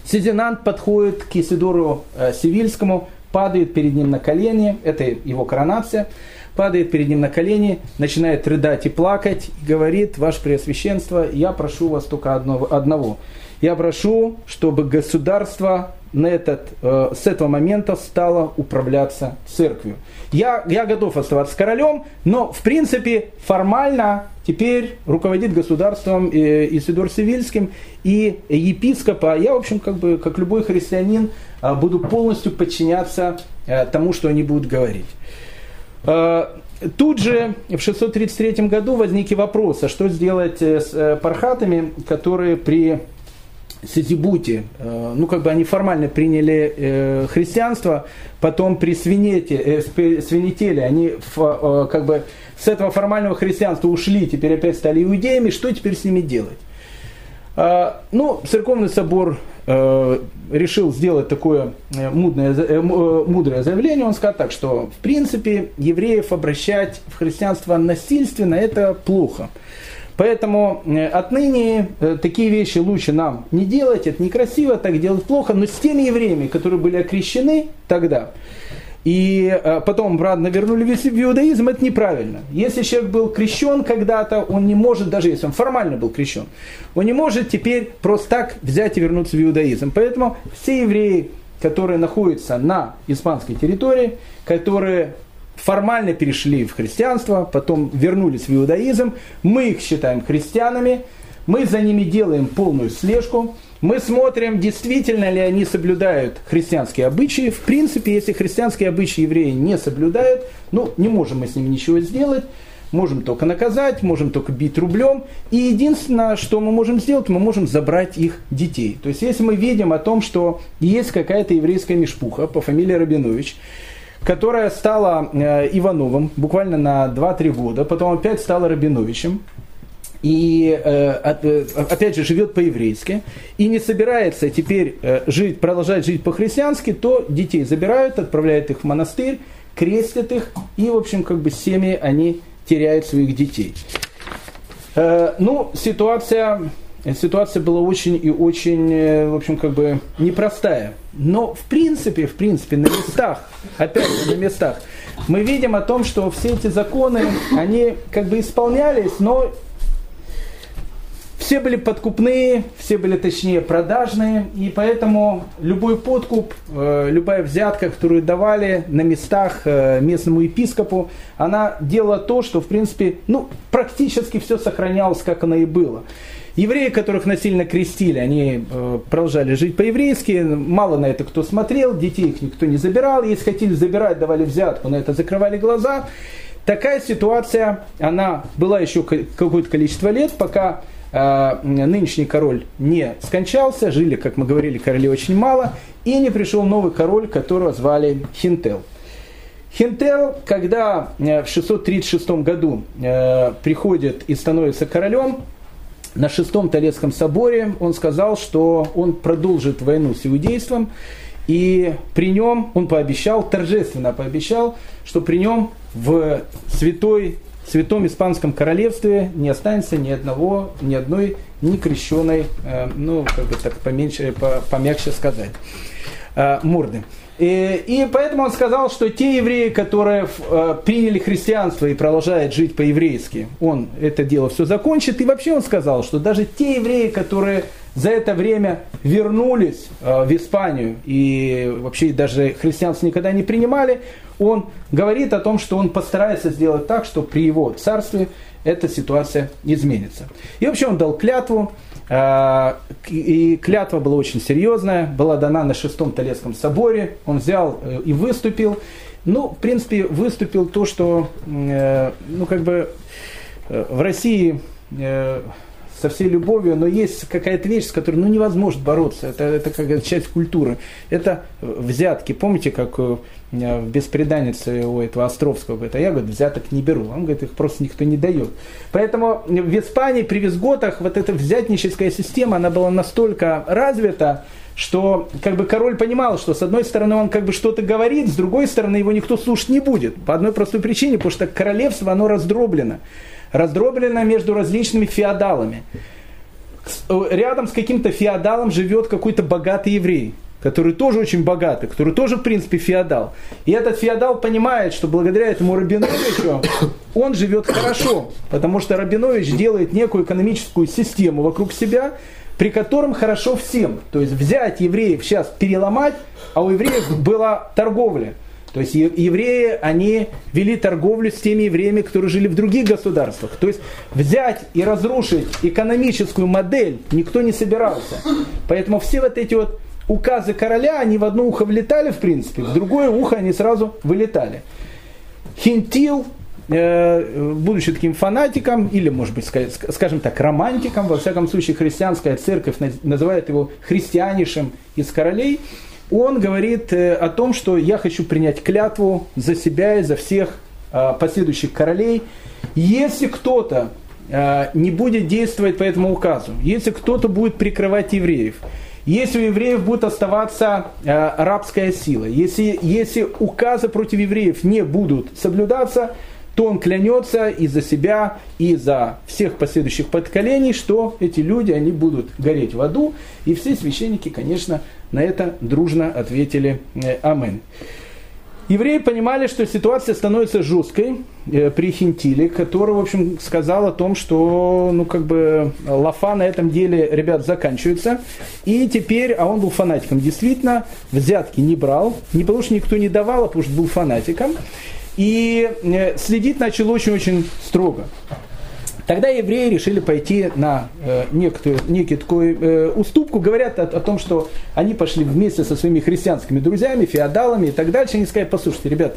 Сидинант подходит к Исидору э, Сивильскому, падает перед ним на колени, это его коронация, падает перед ним на колени, начинает рыдать и плакать, и говорит, Ваше Преосвященство, я прошу вас только одного, одного. Я прошу, чтобы государство на этот, э, с этого момента стало управляться церковью. Я, я готов оставаться королем, но в принципе формально теперь руководит государством э, Исидор Сивильским и епископа. Я, в общем, как бы, как любой христианин, э, буду полностью подчиняться тому, что они будут говорить. Тут же в 633 году возник и вопрос, а что сделать с пархатами, которые при Сизибуте, э, ну как бы они формально приняли э, христианство, потом при свинете, э, свинетеле они как бы с этого формального христианства ушли, теперь опять стали иудеями, что теперь с ними делать? Ну, церковный собор решил сделать такое мудрое, мудрое заявление. Он сказал так, что в принципе евреев обращать в христианство насильственно это плохо. Поэтому э, отныне э, такие вещи лучше нам не делать, это некрасиво, так делать плохо, но с теми евреями, которые были окрещены тогда, и э, потом обратно вернули в иудаизм, это неправильно. Если человек был крещен когда-то, он не может, даже если он формально был крещен, он не может теперь просто так взять и вернуться в иудаизм. Поэтому все евреи, которые находятся на испанской территории, которые формально перешли в христианство, потом вернулись в иудаизм, мы их считаем христианами, мы за ними делаем полную слежку, мы смотрим, действительно ли они соблюдают христианские обычаи. В принципе, если христианские обычаи евреи не соблюдают, ну, не можем мы с ними ничего сделать. Можем только наказать, можем только бить рублем. И единственное, что мы можем сделать, мы можем забрать их детей. То есть, если мы видим о том, что есть какая-то еврейская мешпуха по фамилии Рабинович, которая стала э, Ивановым буквально на 2-3 года, потом опять стала Рабиновичем, и э, э, опять же живет по-еврейски и не собирается теперь жить, продолжать жить по-христиански, то детей забирают, отправляют их в монастырь, крестят их, и, в общем, как бы семьи они теряют своих детей. Ну, ситуация, ситуация была очень и очень, в общем, как бы непростая. Но в принципе, в принципе, на местах, опять же, на местах, мы видим о том, что все эти законы, они как бы исполнялись, но все были подкупные, все были точнее продажные, и поэтому любой подкуп, э, любая взятка, которую давали на местах э, местному епископу, она делала то, что в принципе, ну, практически все сохранялось, как оно и было. Евреи, которых насильно крестили, они э, продолжали жить по-еврейски, мало на это кто смотрел, детей их никто не забирал, если хотели забирать, давали взятку, на это закрывали глаза. Такая ситуация, она была еще какое-то количество лет, пока э, нынешний король не скончался, жили, как мы говорили, короли очень мало, и не пришел новый король, которого звали Хинтел. Хинтел, когда э, в 636 году приходит и становится королем, на шестом Толецком соборе он сказал, что он продолжит войну с иудейством, и при нем он пообещал, торжественно пообещал, что при нем в святой, святом Испанском королевстве не останется ни одного, ни одной некрещенной, э, ну, как бы так поменьше, помягче сказать, э, морды. И, поэтому он сказал, что те евреи, которые э, приняли христианство и продолжают жить по-еврейски, он это дело все закончит. И вообще он сказал, что даже те евреи, которые за это время вернулись э, в Испанию и вообще даже христианство никогда не принимали, он говорит о том, что он постарается сделать так, что при его царстве эта ситуация изменится. И вообще он дал клятву, и клятва была очень серьезная, была дана на шестом Толецком соборе. Он взял э, и выступил. Ну, в принципе, выступил то, что, э, ну, как бы э, в России со всей любовью, но есть какая-то вещь, с которой ну, невозможно бороться. Это, это как часть культуры. Это взятки. Помните, как в беспреданнице у этого Островского говорит, а я, говорит, взяток не беру. Он говорит, их просто никто не дает. Поэтому в Испании при Визготах вот эта взятническая система, она была настолько развита, что как бы король понимал, что с одной стороны он как бы что-то говорит, с другой стороны его никто слушать не будет. По одной простой причине, потому что королевство, оно раздроблено раздроблена между различными феодалами. Рядом с каким-то феодалом живет какой-то богатый еврей, который тоже очень богатый, который тоже, в принципе, феодал. И этот феодал понимает, что благодаря этому Рабиновичу он живет хорошо, потому что Рабинович делает некую экономическую систему вокруг себя, при котором хорошо всем. То есть взять евреев сейчас переломать, а у евреев была торговля – то есть евреи, они вели торговлю с теми евреями, которые жили в других государствах. То есть взять и разрушить экономическую модель никто не собирался. Поэтому все вот эти вот указы короля, они в одно ухо влетали, в принципе, в другое ухо они сразу вылетали. Хинтил, э, будучи таким фанатиком, или, может быть, скажем так, романтиком, во всяком случае, христианская церковь называет его христианишем из королей, он говорит э, о том, что я хочу принять клятву за себя и за всех э, последующих королей. Если кто-то э, не будет действовать по этому указу, если кто-то будет прикрывать евреев, если у евреев будет оставаться рабская сила, если, если указы против евреев не будут соблюдаться, то он клянется и за себя, и за всех последующих поколений, что эти люди, они будут гореть в аду. И все священники, конечно, на это дружно ответили э, «Амен». Евреи понимали, что ситуация становится жесткой э, при Хинтиле, который, в общем, сказал о том, что, ну, как бы, лафа на этом деле, ребят, заканчивается. И теперь, а он был фанатиком, действительно, взятки не брал, не потому что никто не давал, а потому что был фанатиком. и э, следить начал очень-очень строго. Тогда евреи решили пойти на э, некую, некий такой э, уступку. Говорят о, о том, что они пошли вместе со своими христианскими друзьями, феодалами и так дальше. Они сказали, послушайте, ребят,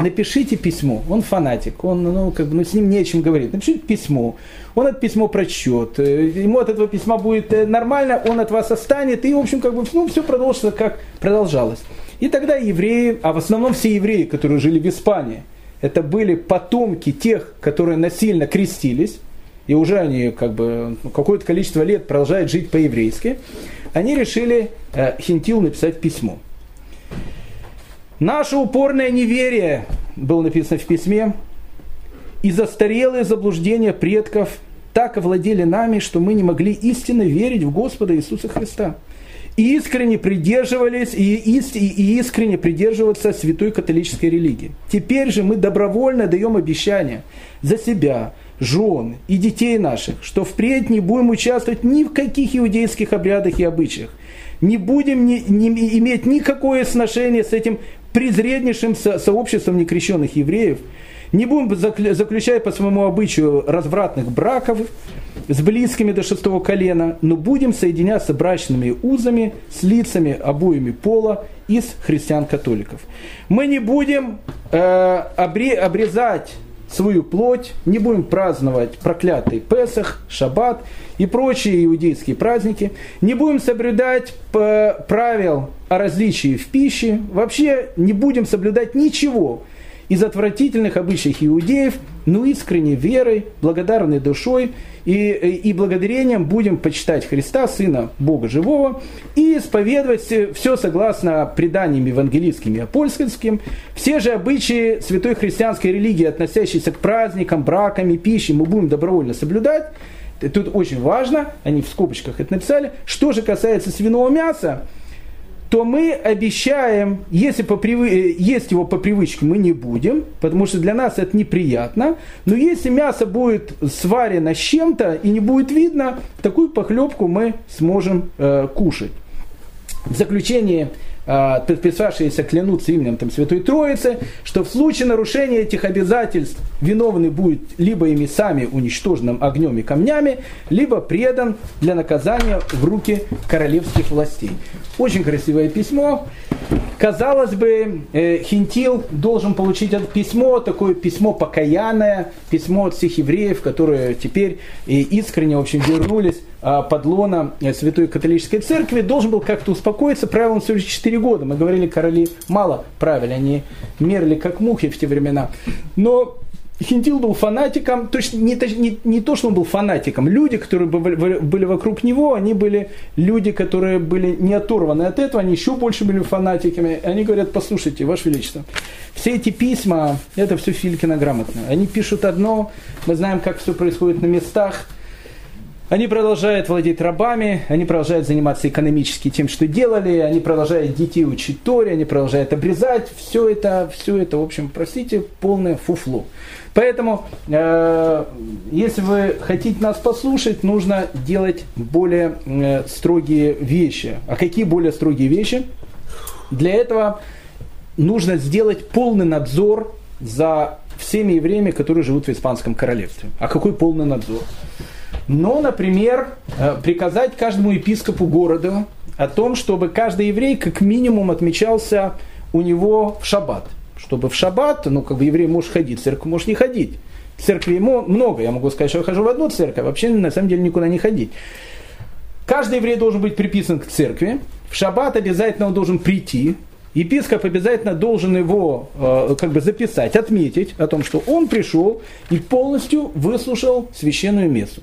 напишите письмо. Он фанатик, он, ну, как бы, ну, с ним не о чем говорить. Напишите письмо. Он это письмо прочтет. Э, ему от этого письма будет э, нормально, он от вас останет. И, в общем, как бы, ну, все продолжится, как продолжалось. И тогда евреи, а в основном все евреи, которые жили в Испании – это были потомки тех, которые насильно крестились, и уже они как бы ну, какое-то количество лет продолжают жить по-еврейски, они решили э, Хинтил написать письмо. Наше упорное неверие, было написано в письме, и застарелые заблуждения предков так овладели нами, что мы не могли истинно верить в Господа Иисуса Христа – искренне придерживались и, и искренне придерживаться святой католической религии. Теперь же мы добровольно даем обещание за себя, жен и детей наших, что впредь не будем участвовать ни в каких иудейских обрядах и обычаях, не будем не, не иметь никакое сношение с этим презреннейшим со, сообществом некрещенных евреев, не будем заключать по своему обычаю развратных браков, с близкими до шестого колена, но будем соединяться брачными узами с лицами обоими пола из христиан-католиков. Мы не будем э, обре, обрезать свою плоть, не будем праздновать проклятый Песах, Шаббат и прочие иудейские праздники, не будем соблюдать правил о различии в пище, вообще не будем соблюдать ничего из отвратительных обычаев иудеев, но искренней верой, благодарной душой и, и благодарением будем почитать Христа, Сына Бога Живого, и исповедовать все согласно преданиям евангелийским и апостольским, все же обычаи святой христианской религии, относящиеся к праздникам, бракам и пище, мы будем добровольно соблюдать. Тут очень важно, они в скобочках это написали, что же касается свиного мяса, то мы обещаем, если по привы... Э, есть его по привычке, мы не будем, потому что для нас это неприятно. Но если мясо будет сварено с чем-то и не будет видно, такую похлебку мы сможем э, кушать. В заключение а, подписавшиеся клянутся именем там, Святой Троицы, что в случае нарушения этих обязательств виновный будет либо ими сами уничтоженным огнем и камнями, либо предан для наказания в руки королевских властей. Очень красивое письмо. Казалось бы, э, Хинтил должен получить это письмо, такое письмо покаянное, письмо от всех евреев, которые теперь искренне, в общем, вернулись а, под лона э, Святой Католической Церкви, должен был как-то успокоиться. Правил он всего лишь 4 года. Мы говорили, короли мало правили, они мерли как мухи в те времена. Но Хинтил был фанатиком, то есть не, не, не то, что он был фанатиком, люди, которые были вокруг него, они были люди, которые были не оторваны от этого, они еще больше были фанатиками. Они говорят, послушайте, Ваше Величество, все эти письма, это все Филькина грамотно. Они пишут одно, мы знаем, как все происходит на местах, они продолжают владеть рабами, они продолжают заниматься экономически тем, что делали, они продолжают детей учить Торе, они продолжают обрезать. Все это, все это, в общем, простите, полное фуфло. Поэтому, э, если вы хотите нас послушать, нужно делать более э, строгие вещи. А какие более строгие вещи? Для этого нужно сделать полный надзор за всеми евреями, которые живут в Испанском королевстве. А какой полный надзор? Ну, например, э, приказать каждому епископу города о том, чтобы каждый еврей как минимум отмечался у него в шаббат – чтобы в шаббат, ну, как бы еврей может ходить, церковь может не ходить. Церкви ему много, я могу сказать, что я хожу в одну церковь, а вообще на самом деле никуда не ходить. Каждый еврей должен быть приписан к церкви, в шаббат обязательно он должен прийти, епископ обязательно должен его э, как бы записать, отметить о том, что он пришел и полностью выслушал священную мессу.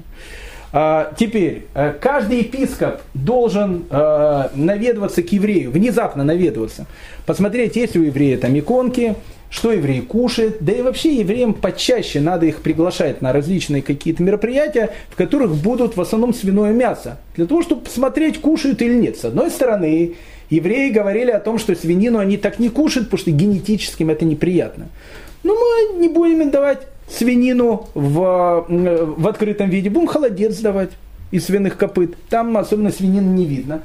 А, теперь, э, каждый епископ должен э, наведываться к еврею, внезапно наведываться, посмотреть, есть у еврея там иконки, что еврей кушает, да и вообще евреям почаще надо их приглашать на различные какие-то мероприятия, в которых будут в основном свиное мясо, для того, чтобы посмотреть, кушают или нет. С одной стороны, евреи говорили о том, что свинину они так не кушают, потому что генетически это неприятно. Но мы не будем им давать свинину в, в открытом виде, будем холодец давать из свиных копыт. Там особенно свинины не видно.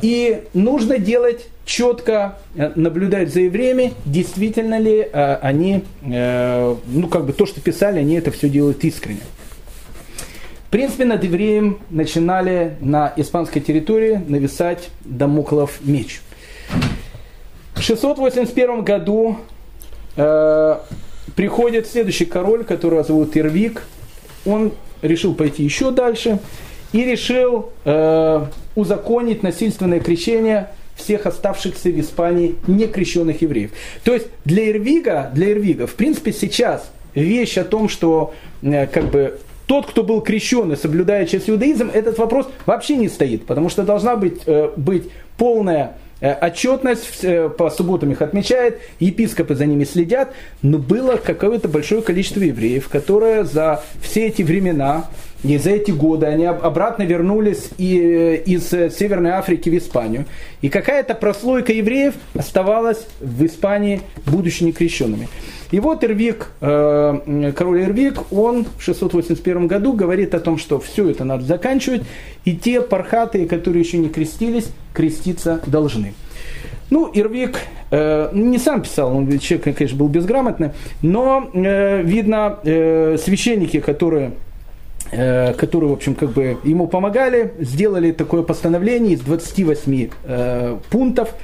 И нужно делать четко, э, наблюдать за евреями, действительно ли э, они, э, ну как бы то, что писали, они это все делают искренне. Принципе, над евреем начинали на испанской территории нависать Дамоклов меч. В 681 году э, приходит следующий король, которого зовут Ирвик. Он решил пойти еще дальше и решил э, узаконить насильственное крещение всех оставшихся в Испании некрещенных евреев. То есть для Ирвига, для Ирвига, в принципе, сейчас вещь о том, что э, как бы тот, кто был крещен и соблюдает часть иудаизм, этот вопрос вообще не стоит, потому что должна быть, э, быть полная э, отчетность, э, по субботам их отмечает, епископы за ними следят, но было какое-то большое количество евреев, которые за все эти времена и за эти годы они обратно вернулись и, из Северной Африки в Испанию. И какая-то прослойка евреев оставалась в Испании, будучи некрещенными. И вот Ирвик, э, король Ирвик, он в 681 году говорит о том, что все это надо заканчивать, и те пархаты, которые еще не крестились, креститься должны. Ну, Ирвик э, не сам писал, он человек, конечно, был безграмотный, но э, видно, священники, которые которые, в общем, как бы ему помогали, сделали такое постановление из 28 э, пунктов,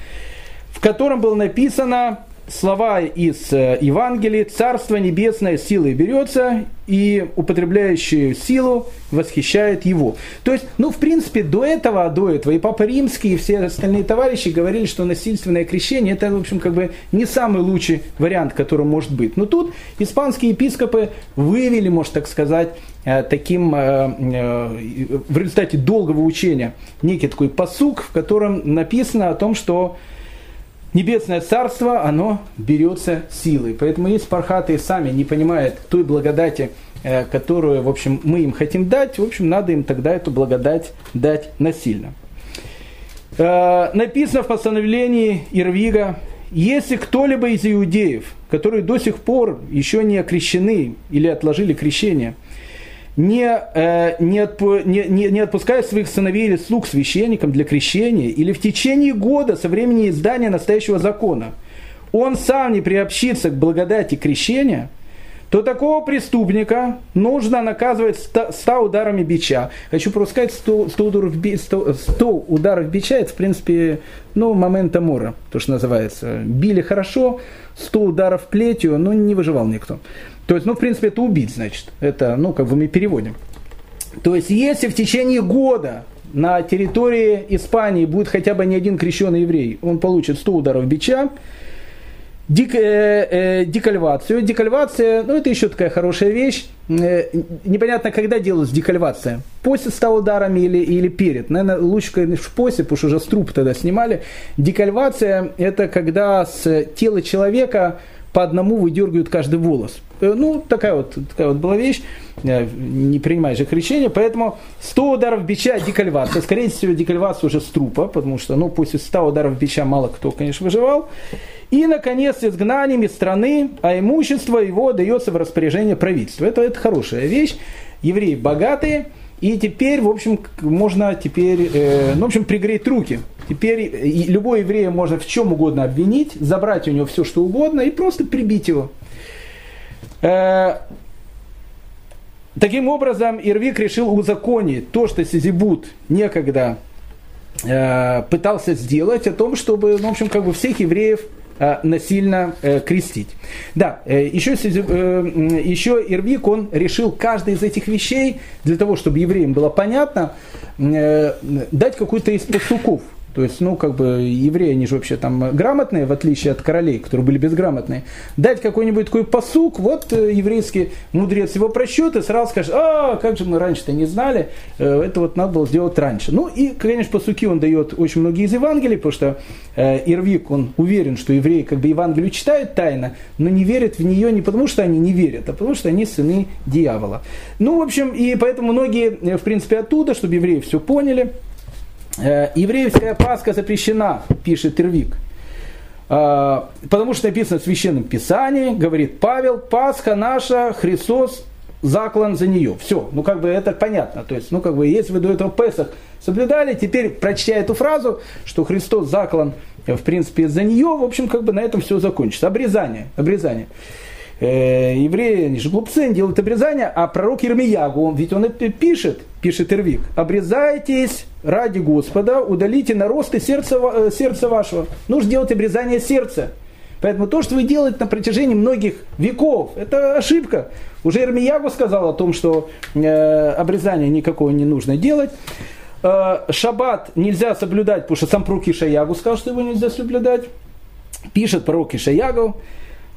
в котором было написано слова из э, Евангелия «Царство небесное силой берется, и употребляющий силу восхищает его». То есть, ну, в принципе, до этого, до этого и Папа Римский, и все остальные товарищи говорили, что насильственное крещение – это, в общем, как бы не самый лучший вариант, который может быть. Но тут испанские епископы вывели, можно так сказать, э, таким, э, в результате долгого учения, некий такой посук, в котором написано о том, что Небесное царство, оно берется силой. Поэтому если пархаты сами не понимают той благодати, э, которую, в общем, мы им хотим дать, в общем, надо им тогда эту благодать дать насильно. Э, написано в постановлении Ирвига, если кто-либо из иудеев, которые до сих пор еще не окрещены или отложили крещение – не, э, не, отпу, не, не, не отпускает своих сыновей или слуг священникам для крещения, или в течение года со времени издания настоящего закона, он сам не приобщится к благодати крещения, то такого преступника нужно наказывать 100 ударами бича. Хочу просто сказать, 100, 100, ударов, 100, 100 ударов бича, это, в принципе, ну, момента мора, то, что называется. Били хорошо, 100 ударов плетью, но не выживал никто. То есть, ну, в принципе, это убить, значит. Это, ну, как бы мы переводим. То есть, если в течение года на территории Испании будет хотя бы не один крещенный еврей, он получит 100 ударов бича, Дик, э, э, декальвацию. Декальвация, ну это еще такая хорошая вещь. Э, непонятно, когда делалась декальвация. После 100 ударами или, или перед. Наверное, лучше, конечно, после, потому что уже с труп тогда снимали. Декальвация это когда с тела человека по одному выдергивают каждый волос. Э, ну, такая вот, такая вот была вещь, э, не принимаешь их решения, поэтому 100 ударов бича декальвация, скорее всего, декальвация уже с трупа, потому что, ну, после 100 ударов бича мало кто, конечно, выживал. И, наконец, изгнанием из страны, а имущество его дается в распоряжение правительства. Это, это хорошая вещь. Евреи богатые, и теперь, в общем, можно теперь, э, ну, в общем, пригреть руки. Теперь любой еврея можно в чем угодно обвинить, забрать у него все, что угодно, и просто прибить его. Э, таким образом, Ирвик решил узаконить то, что Сизибут некогда э, пытался сделать, о том, чтобы, ну, в общем, как бы всех евреев э, насильно крестить. Да, еще, еще Ирвик, он решил каждый из этих вещей, для того, чтобы евреям было понятно, дать какой-то из пастуков – то есть, ну, как бы, евреи, они же вообще там грамотные, в отличие от королей, которые были безграмотные. Дать какой-нибудь такой посук, вот э, еврейский мудрец его просчет и сразу скажет, а, как же мы раньше-то не знали, э, это вот надо было сделать раньше. Ну, и, конечно, посуки он дает очень многие из Евангелий, потому что э, Ирвик, он уверен, что евреи как бы Евангелию читают тайно, но не верят в нее не потому, что они не верят, а потому, что они сыны дьявола. Ну, в общем, и поэтому многие, в принципе, оттуда, чтобы евреи все поняли, еврейская Пасха запрещена, пишет Тервик. Э, потому что написано в Священном Писании, говорит Павел, Пасха наша, Христос заклан за нее. Все, ну как бы это понятно. То есть, ну как бы, если вы до этого Песах соблюдали, теперь, прочтя эту фразу, что Христос заклан, в принципе, за нее, в общем, как бы на этом все закончится. Обрезание, обрезание. Э, евреи, они же глупцы, они делают обрезание, а пророк Ермиягу, ведь он это пишет, пишет Ирвик, обрезайтесь ради Господа, удалите наросты сердца, э, сердца вашего. Нужно делать обрезание сердца. Поэтому то, что вы делаете на протяжении многих веков, это ошибка. Уже Ирмиягу сказал о том, что э, обрезание никакого не нужно делать. Э, шаббат нельзя соблюдать, потому что сам пророк Ишаягу сказал, что его нельзя соблюдать. Пишет пророк Ишаягу,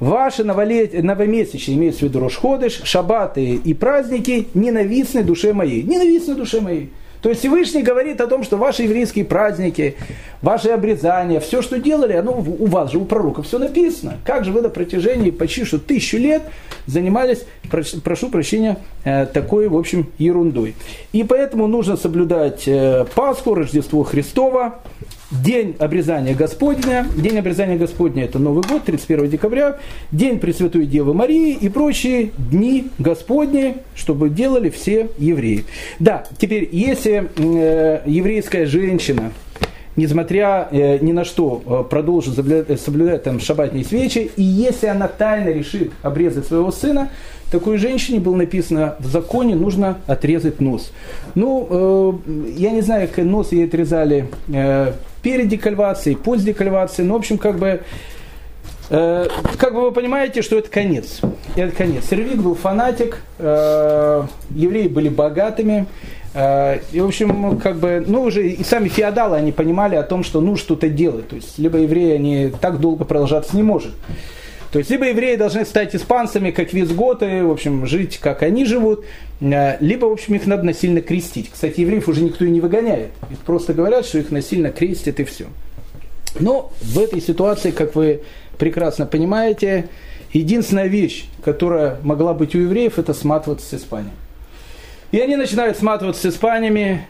Ваши новомесячные, имеется в виду Рошходыш, шабаты и праздники ненавистны душе моей. Ненавистны душе моей. То есть Всевышний говорит о том, что ваши еврейские праздники, ваши обрезания, все, что делали, оно у вас же, у пророка, все написано. Как же вы на протяжении почти что тысячу лет занимались, прошу прощения, э, такой, в общем, ерундой. И поэтому нужно соблюдать э, Пасху, Рождество Христова, День обрезания Господня. День обрезания Господня – это Новый год, 31 декабря. День Пресвятой Девы Марии и прочие дни Господни, чтобы делали все евреи. Да, теперь, если э, еврейская женщина, несмотря э, ни на что, э, продолжит соблюдать, соблюдать там шабатные свечи, и если она тайно решит обрезать своего сына, такой женщине было написано в законе нужно отрезать нос. Ну, э, я не знаю, как нос ей отрезали э, перед декольвацией, после декольвации, но, в общем, как бы, э, как бы вы понимаете, что это конец. Это конец. Сервик был фанатик, э, евреи были богатыми, э, и, в общем, как бы, ну, уже и сами феодалы, они понимали о том, что ну что-то делать. То есть, либо евреи, они так долго продолжаться не может. То есть, либо евреи должны стать испанцами, как визготы, в общем, жить, как они живут, э, либо, в общем, их надо насильно крестить. Кстати, евреев уже никто и не выгоняет. Их просто говорят, что их насильно крестят и все. Но в этой ситуации, как вы прекрасно понимаете, единственная вещь, которая могла быть у евреев, это сматываться с Испанией. И они начинают сматываться с Испаниями,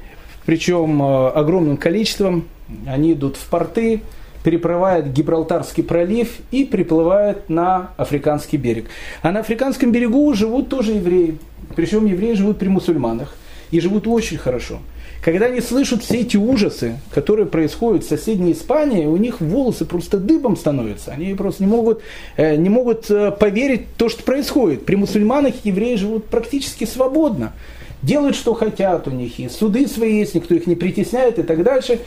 причем э, огромным количеством. Они идут в порты, переплывает Гибралтарский пролив и приплывает на Африканский берег. А на Африканском берегу живут тоже евреи. Причем евреи живут при мусульманах. И живут очень хорошо. Когда они слышат все эти ужасы, которые происходят в соседней Испании, у них волосы просто дыбом становятся. Они просто не могут, э, не могут э, поверить в то, что происходит. При мусульманах евреи живут практически свободно. Делают, что хотят у них. И суды свои есть, никто их не притесняет и так дальше.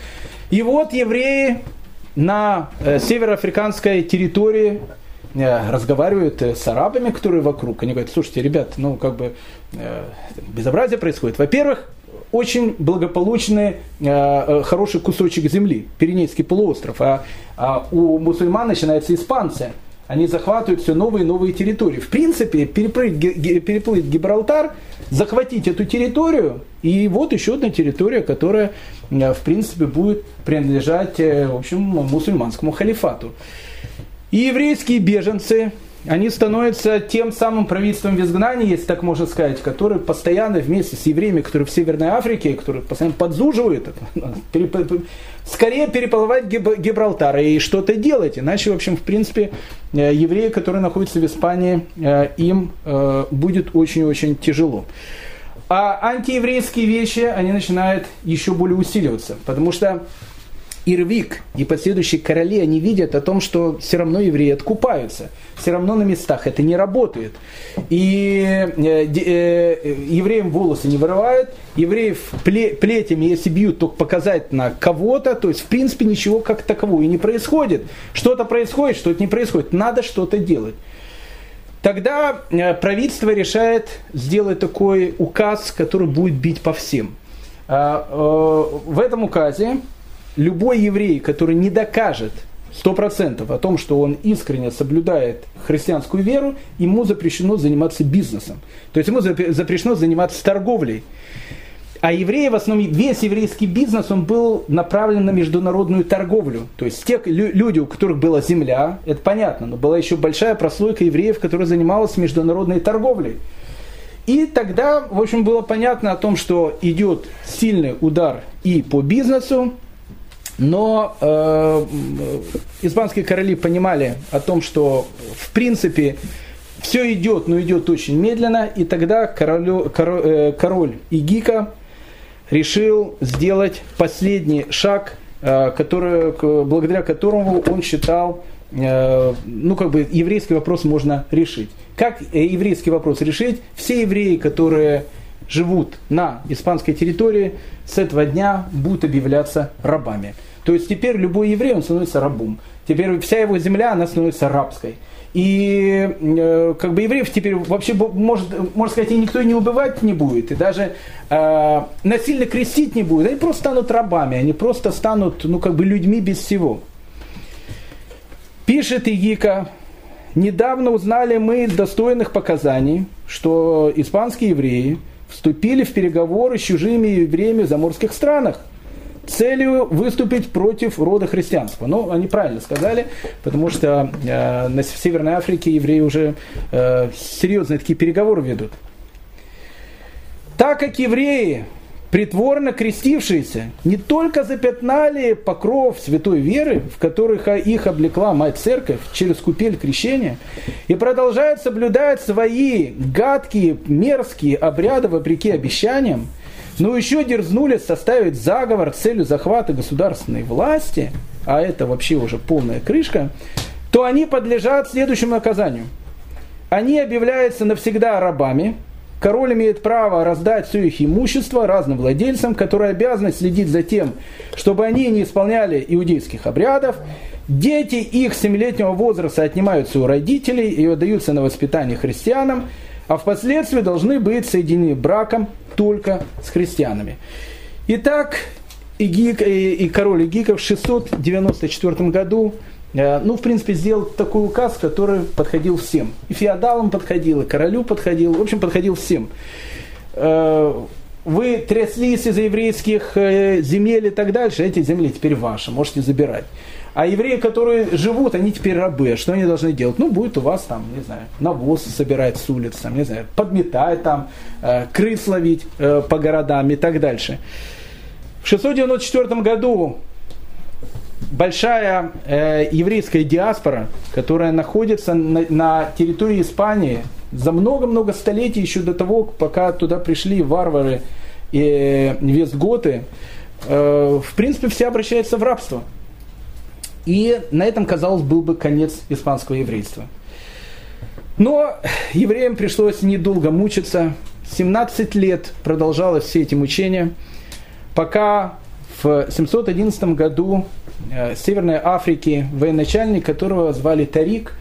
И вот евреи на э, североафриканской территории э, разговаривают э, с арабами, которые вокруг. Они говорят, слушайте, ребят, ну как бы безобразие происходит. Во-первых, очень благополучный, хороший кусочек земли, Пиренейский полуостров, а, а у мусульман начинаются испанцы. Они захватывают все новые и новые территории. В принципе, переплыть, переплыть Гибралтар, захватить эту территорию, и вот еще одна территория, которая, э, в принципе, будет принадлежать, э, в общем, мусульманскому халифату. И еврейские беженцы, они становятся тем самым правительством в изгнании, если так можно сказать, которые постоянно вместе с евреями, которые в Северной Африке, которые постоянно подзуживают, скорее переплывать Гибралтар и что-то делать. Иначе, в общем, в принципе, э, евреи, которые находятся в Испании, э, им э, будет очень-очень тяжело. А антиеврейские вещи, они начинают еще более усиливаться, потому что Ирвик и последующие короли, они видят о том, что все равно евреи откупаются. Все равно на местах это не работает. И э, э, евреям волосы не вырывают, евреев пле, плетями, если бьют, только показать на кого-то, то есть в принципе ничего как такового и не происходит. Что-то происходит, что-то не происходит. Надо что-то делать. Тогда э, правительство решает сделать такой указ, который будет бить по всем. А, э, в этом указе любой еврей, который не докажет сто процентов о том, что он искренне соблюдает христианскую веру, ему запрещено заниматься бизнесом. То есть ему запрещено заниматься торговлей. А евреи, в основном, весь еврейский бизнес, он был направлен на международную торговлю. То есть те люди, у которых была земля, это понятно, но была еще большая прослойка евреев, которая занималась международной торговлей. И тогда, в общем, было понятно о том, что идет сильный удар и по бизнесу, но э, испанские короли понимали о том, что в принципе Все идет, но идет очень медленно, и тогда королю, король, э, король Игика решил сделать последний шаг, э, который, благодаря которому он считал, э, ну как бы еврейский вопрос можно решить. Как еврейский вопрос решить? Все евреи, которые живут на испанской территории, с этого дня будут объявляться рабами. То есть теперь любой еврей, он становится рабом. Теперь вся его земля, она становится рабской. И э, как бы евреев теперь вообще, может, можно сказать, и никто не убивать не будет, и даже э, насильно крестить не будет. Они просто станут рабами, они просто станут, ну, как бы людьми без всего. Пишет Игика, недавно узнали мы из достойных показаний, что испанские евреи вступили в переговоры с чужими евреями в заморских странах – целью выступить против рода христианства. Ну, они правильно сказали, потому что э, на, Северной Африке евреи уже э, серьезные такие переговоры ведут. Так как евреи, притворно крестившиеся, не только запятнали покров святой веры, в которых их облекла Мать Церковь через купель крещения, и продолжают соблюдать свои гадкие, мерзкие обряды вопреки обещаниям, но еще дерзнули составить заговор с целью захвата государственной власти, а это вообще уже полная крышка, то они подлежат следующему наказанию. Они объявляются навсегда рабами, король имеет право раздать все их имущество разным владельцам, которые обязаны следить за тем, чтобы они не исполняли иудейских обрядов, Дети их семилетнего возраста отнимаются у родителей и отдаются на воспитание христианам, а впоследствии должны быть соединены браком только с христианами. Итак, и, Гик, и, король Игиков в 694 году, ну, в принципе, сделал такой указ, который подходил всем. И феодалам подходил, и королю подходил, в общем, подходил всем. Э, вы тряслись из еврейских э, земель и так дальше, эти земли теперь ваши, можете забирать. А евреи, которые живут, они теперь рабы. Что они должны делать? Ну, будет у вас там, не знаю, навоз собирать с улиц, там, не знаю, подметать там, э, крыс ловить э, по городам и так дальше. В 694 году большая э, еврейская диаспора, которая находится на, на территории Испании за много-много столетий еще до того, пока туда пришли варвары и вестготы, э, в принципе, все обращаются в рабство. И на этом, казалось, был бы конец испанского еврейства. Но евреям пришлось недолго мучиться. 17 лет продолжалось все эти мучения, пока в 711 году Северной Африки военачальник, которого звали Тарик,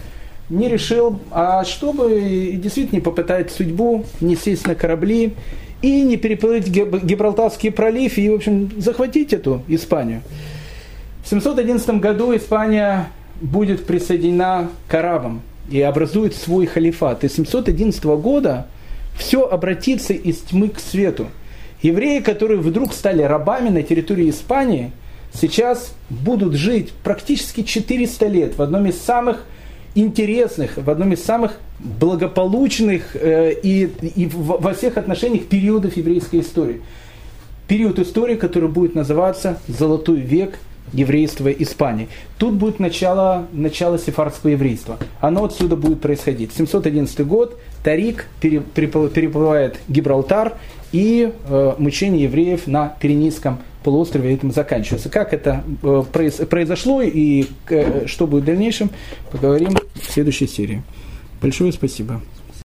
не решил, а чтобы действительно не попытать судьбу, не сесть на корабли и не переплыть Гибралтарский пролив и, в общем, захватить эту Испанию. В 711 году Испания будет присоединена к арабам и образует свой халифат. И с 711 года все обратится из тьмы к свету. Евреи, которые вдруг стали рабами на территории Испании, сейчас будут жить практически 400 лет в одном из самых интересных, в одном из самых благополучных э, и, и во всех отношениях периодов еврейской истории. Период истории, который будет называться «Золотой век еврейства Испании. Тут будет начало, начало сефардского еврейства. Оно отсюда будет происходить. 711 год, Тарик переплывает Гибралтар, и э, мучение евреев на Пиренейском полуострове этим заканчивается. Как это э, произошло и э, что будет в дальнейшем, поговорим в следующей серии. Большое спасибо.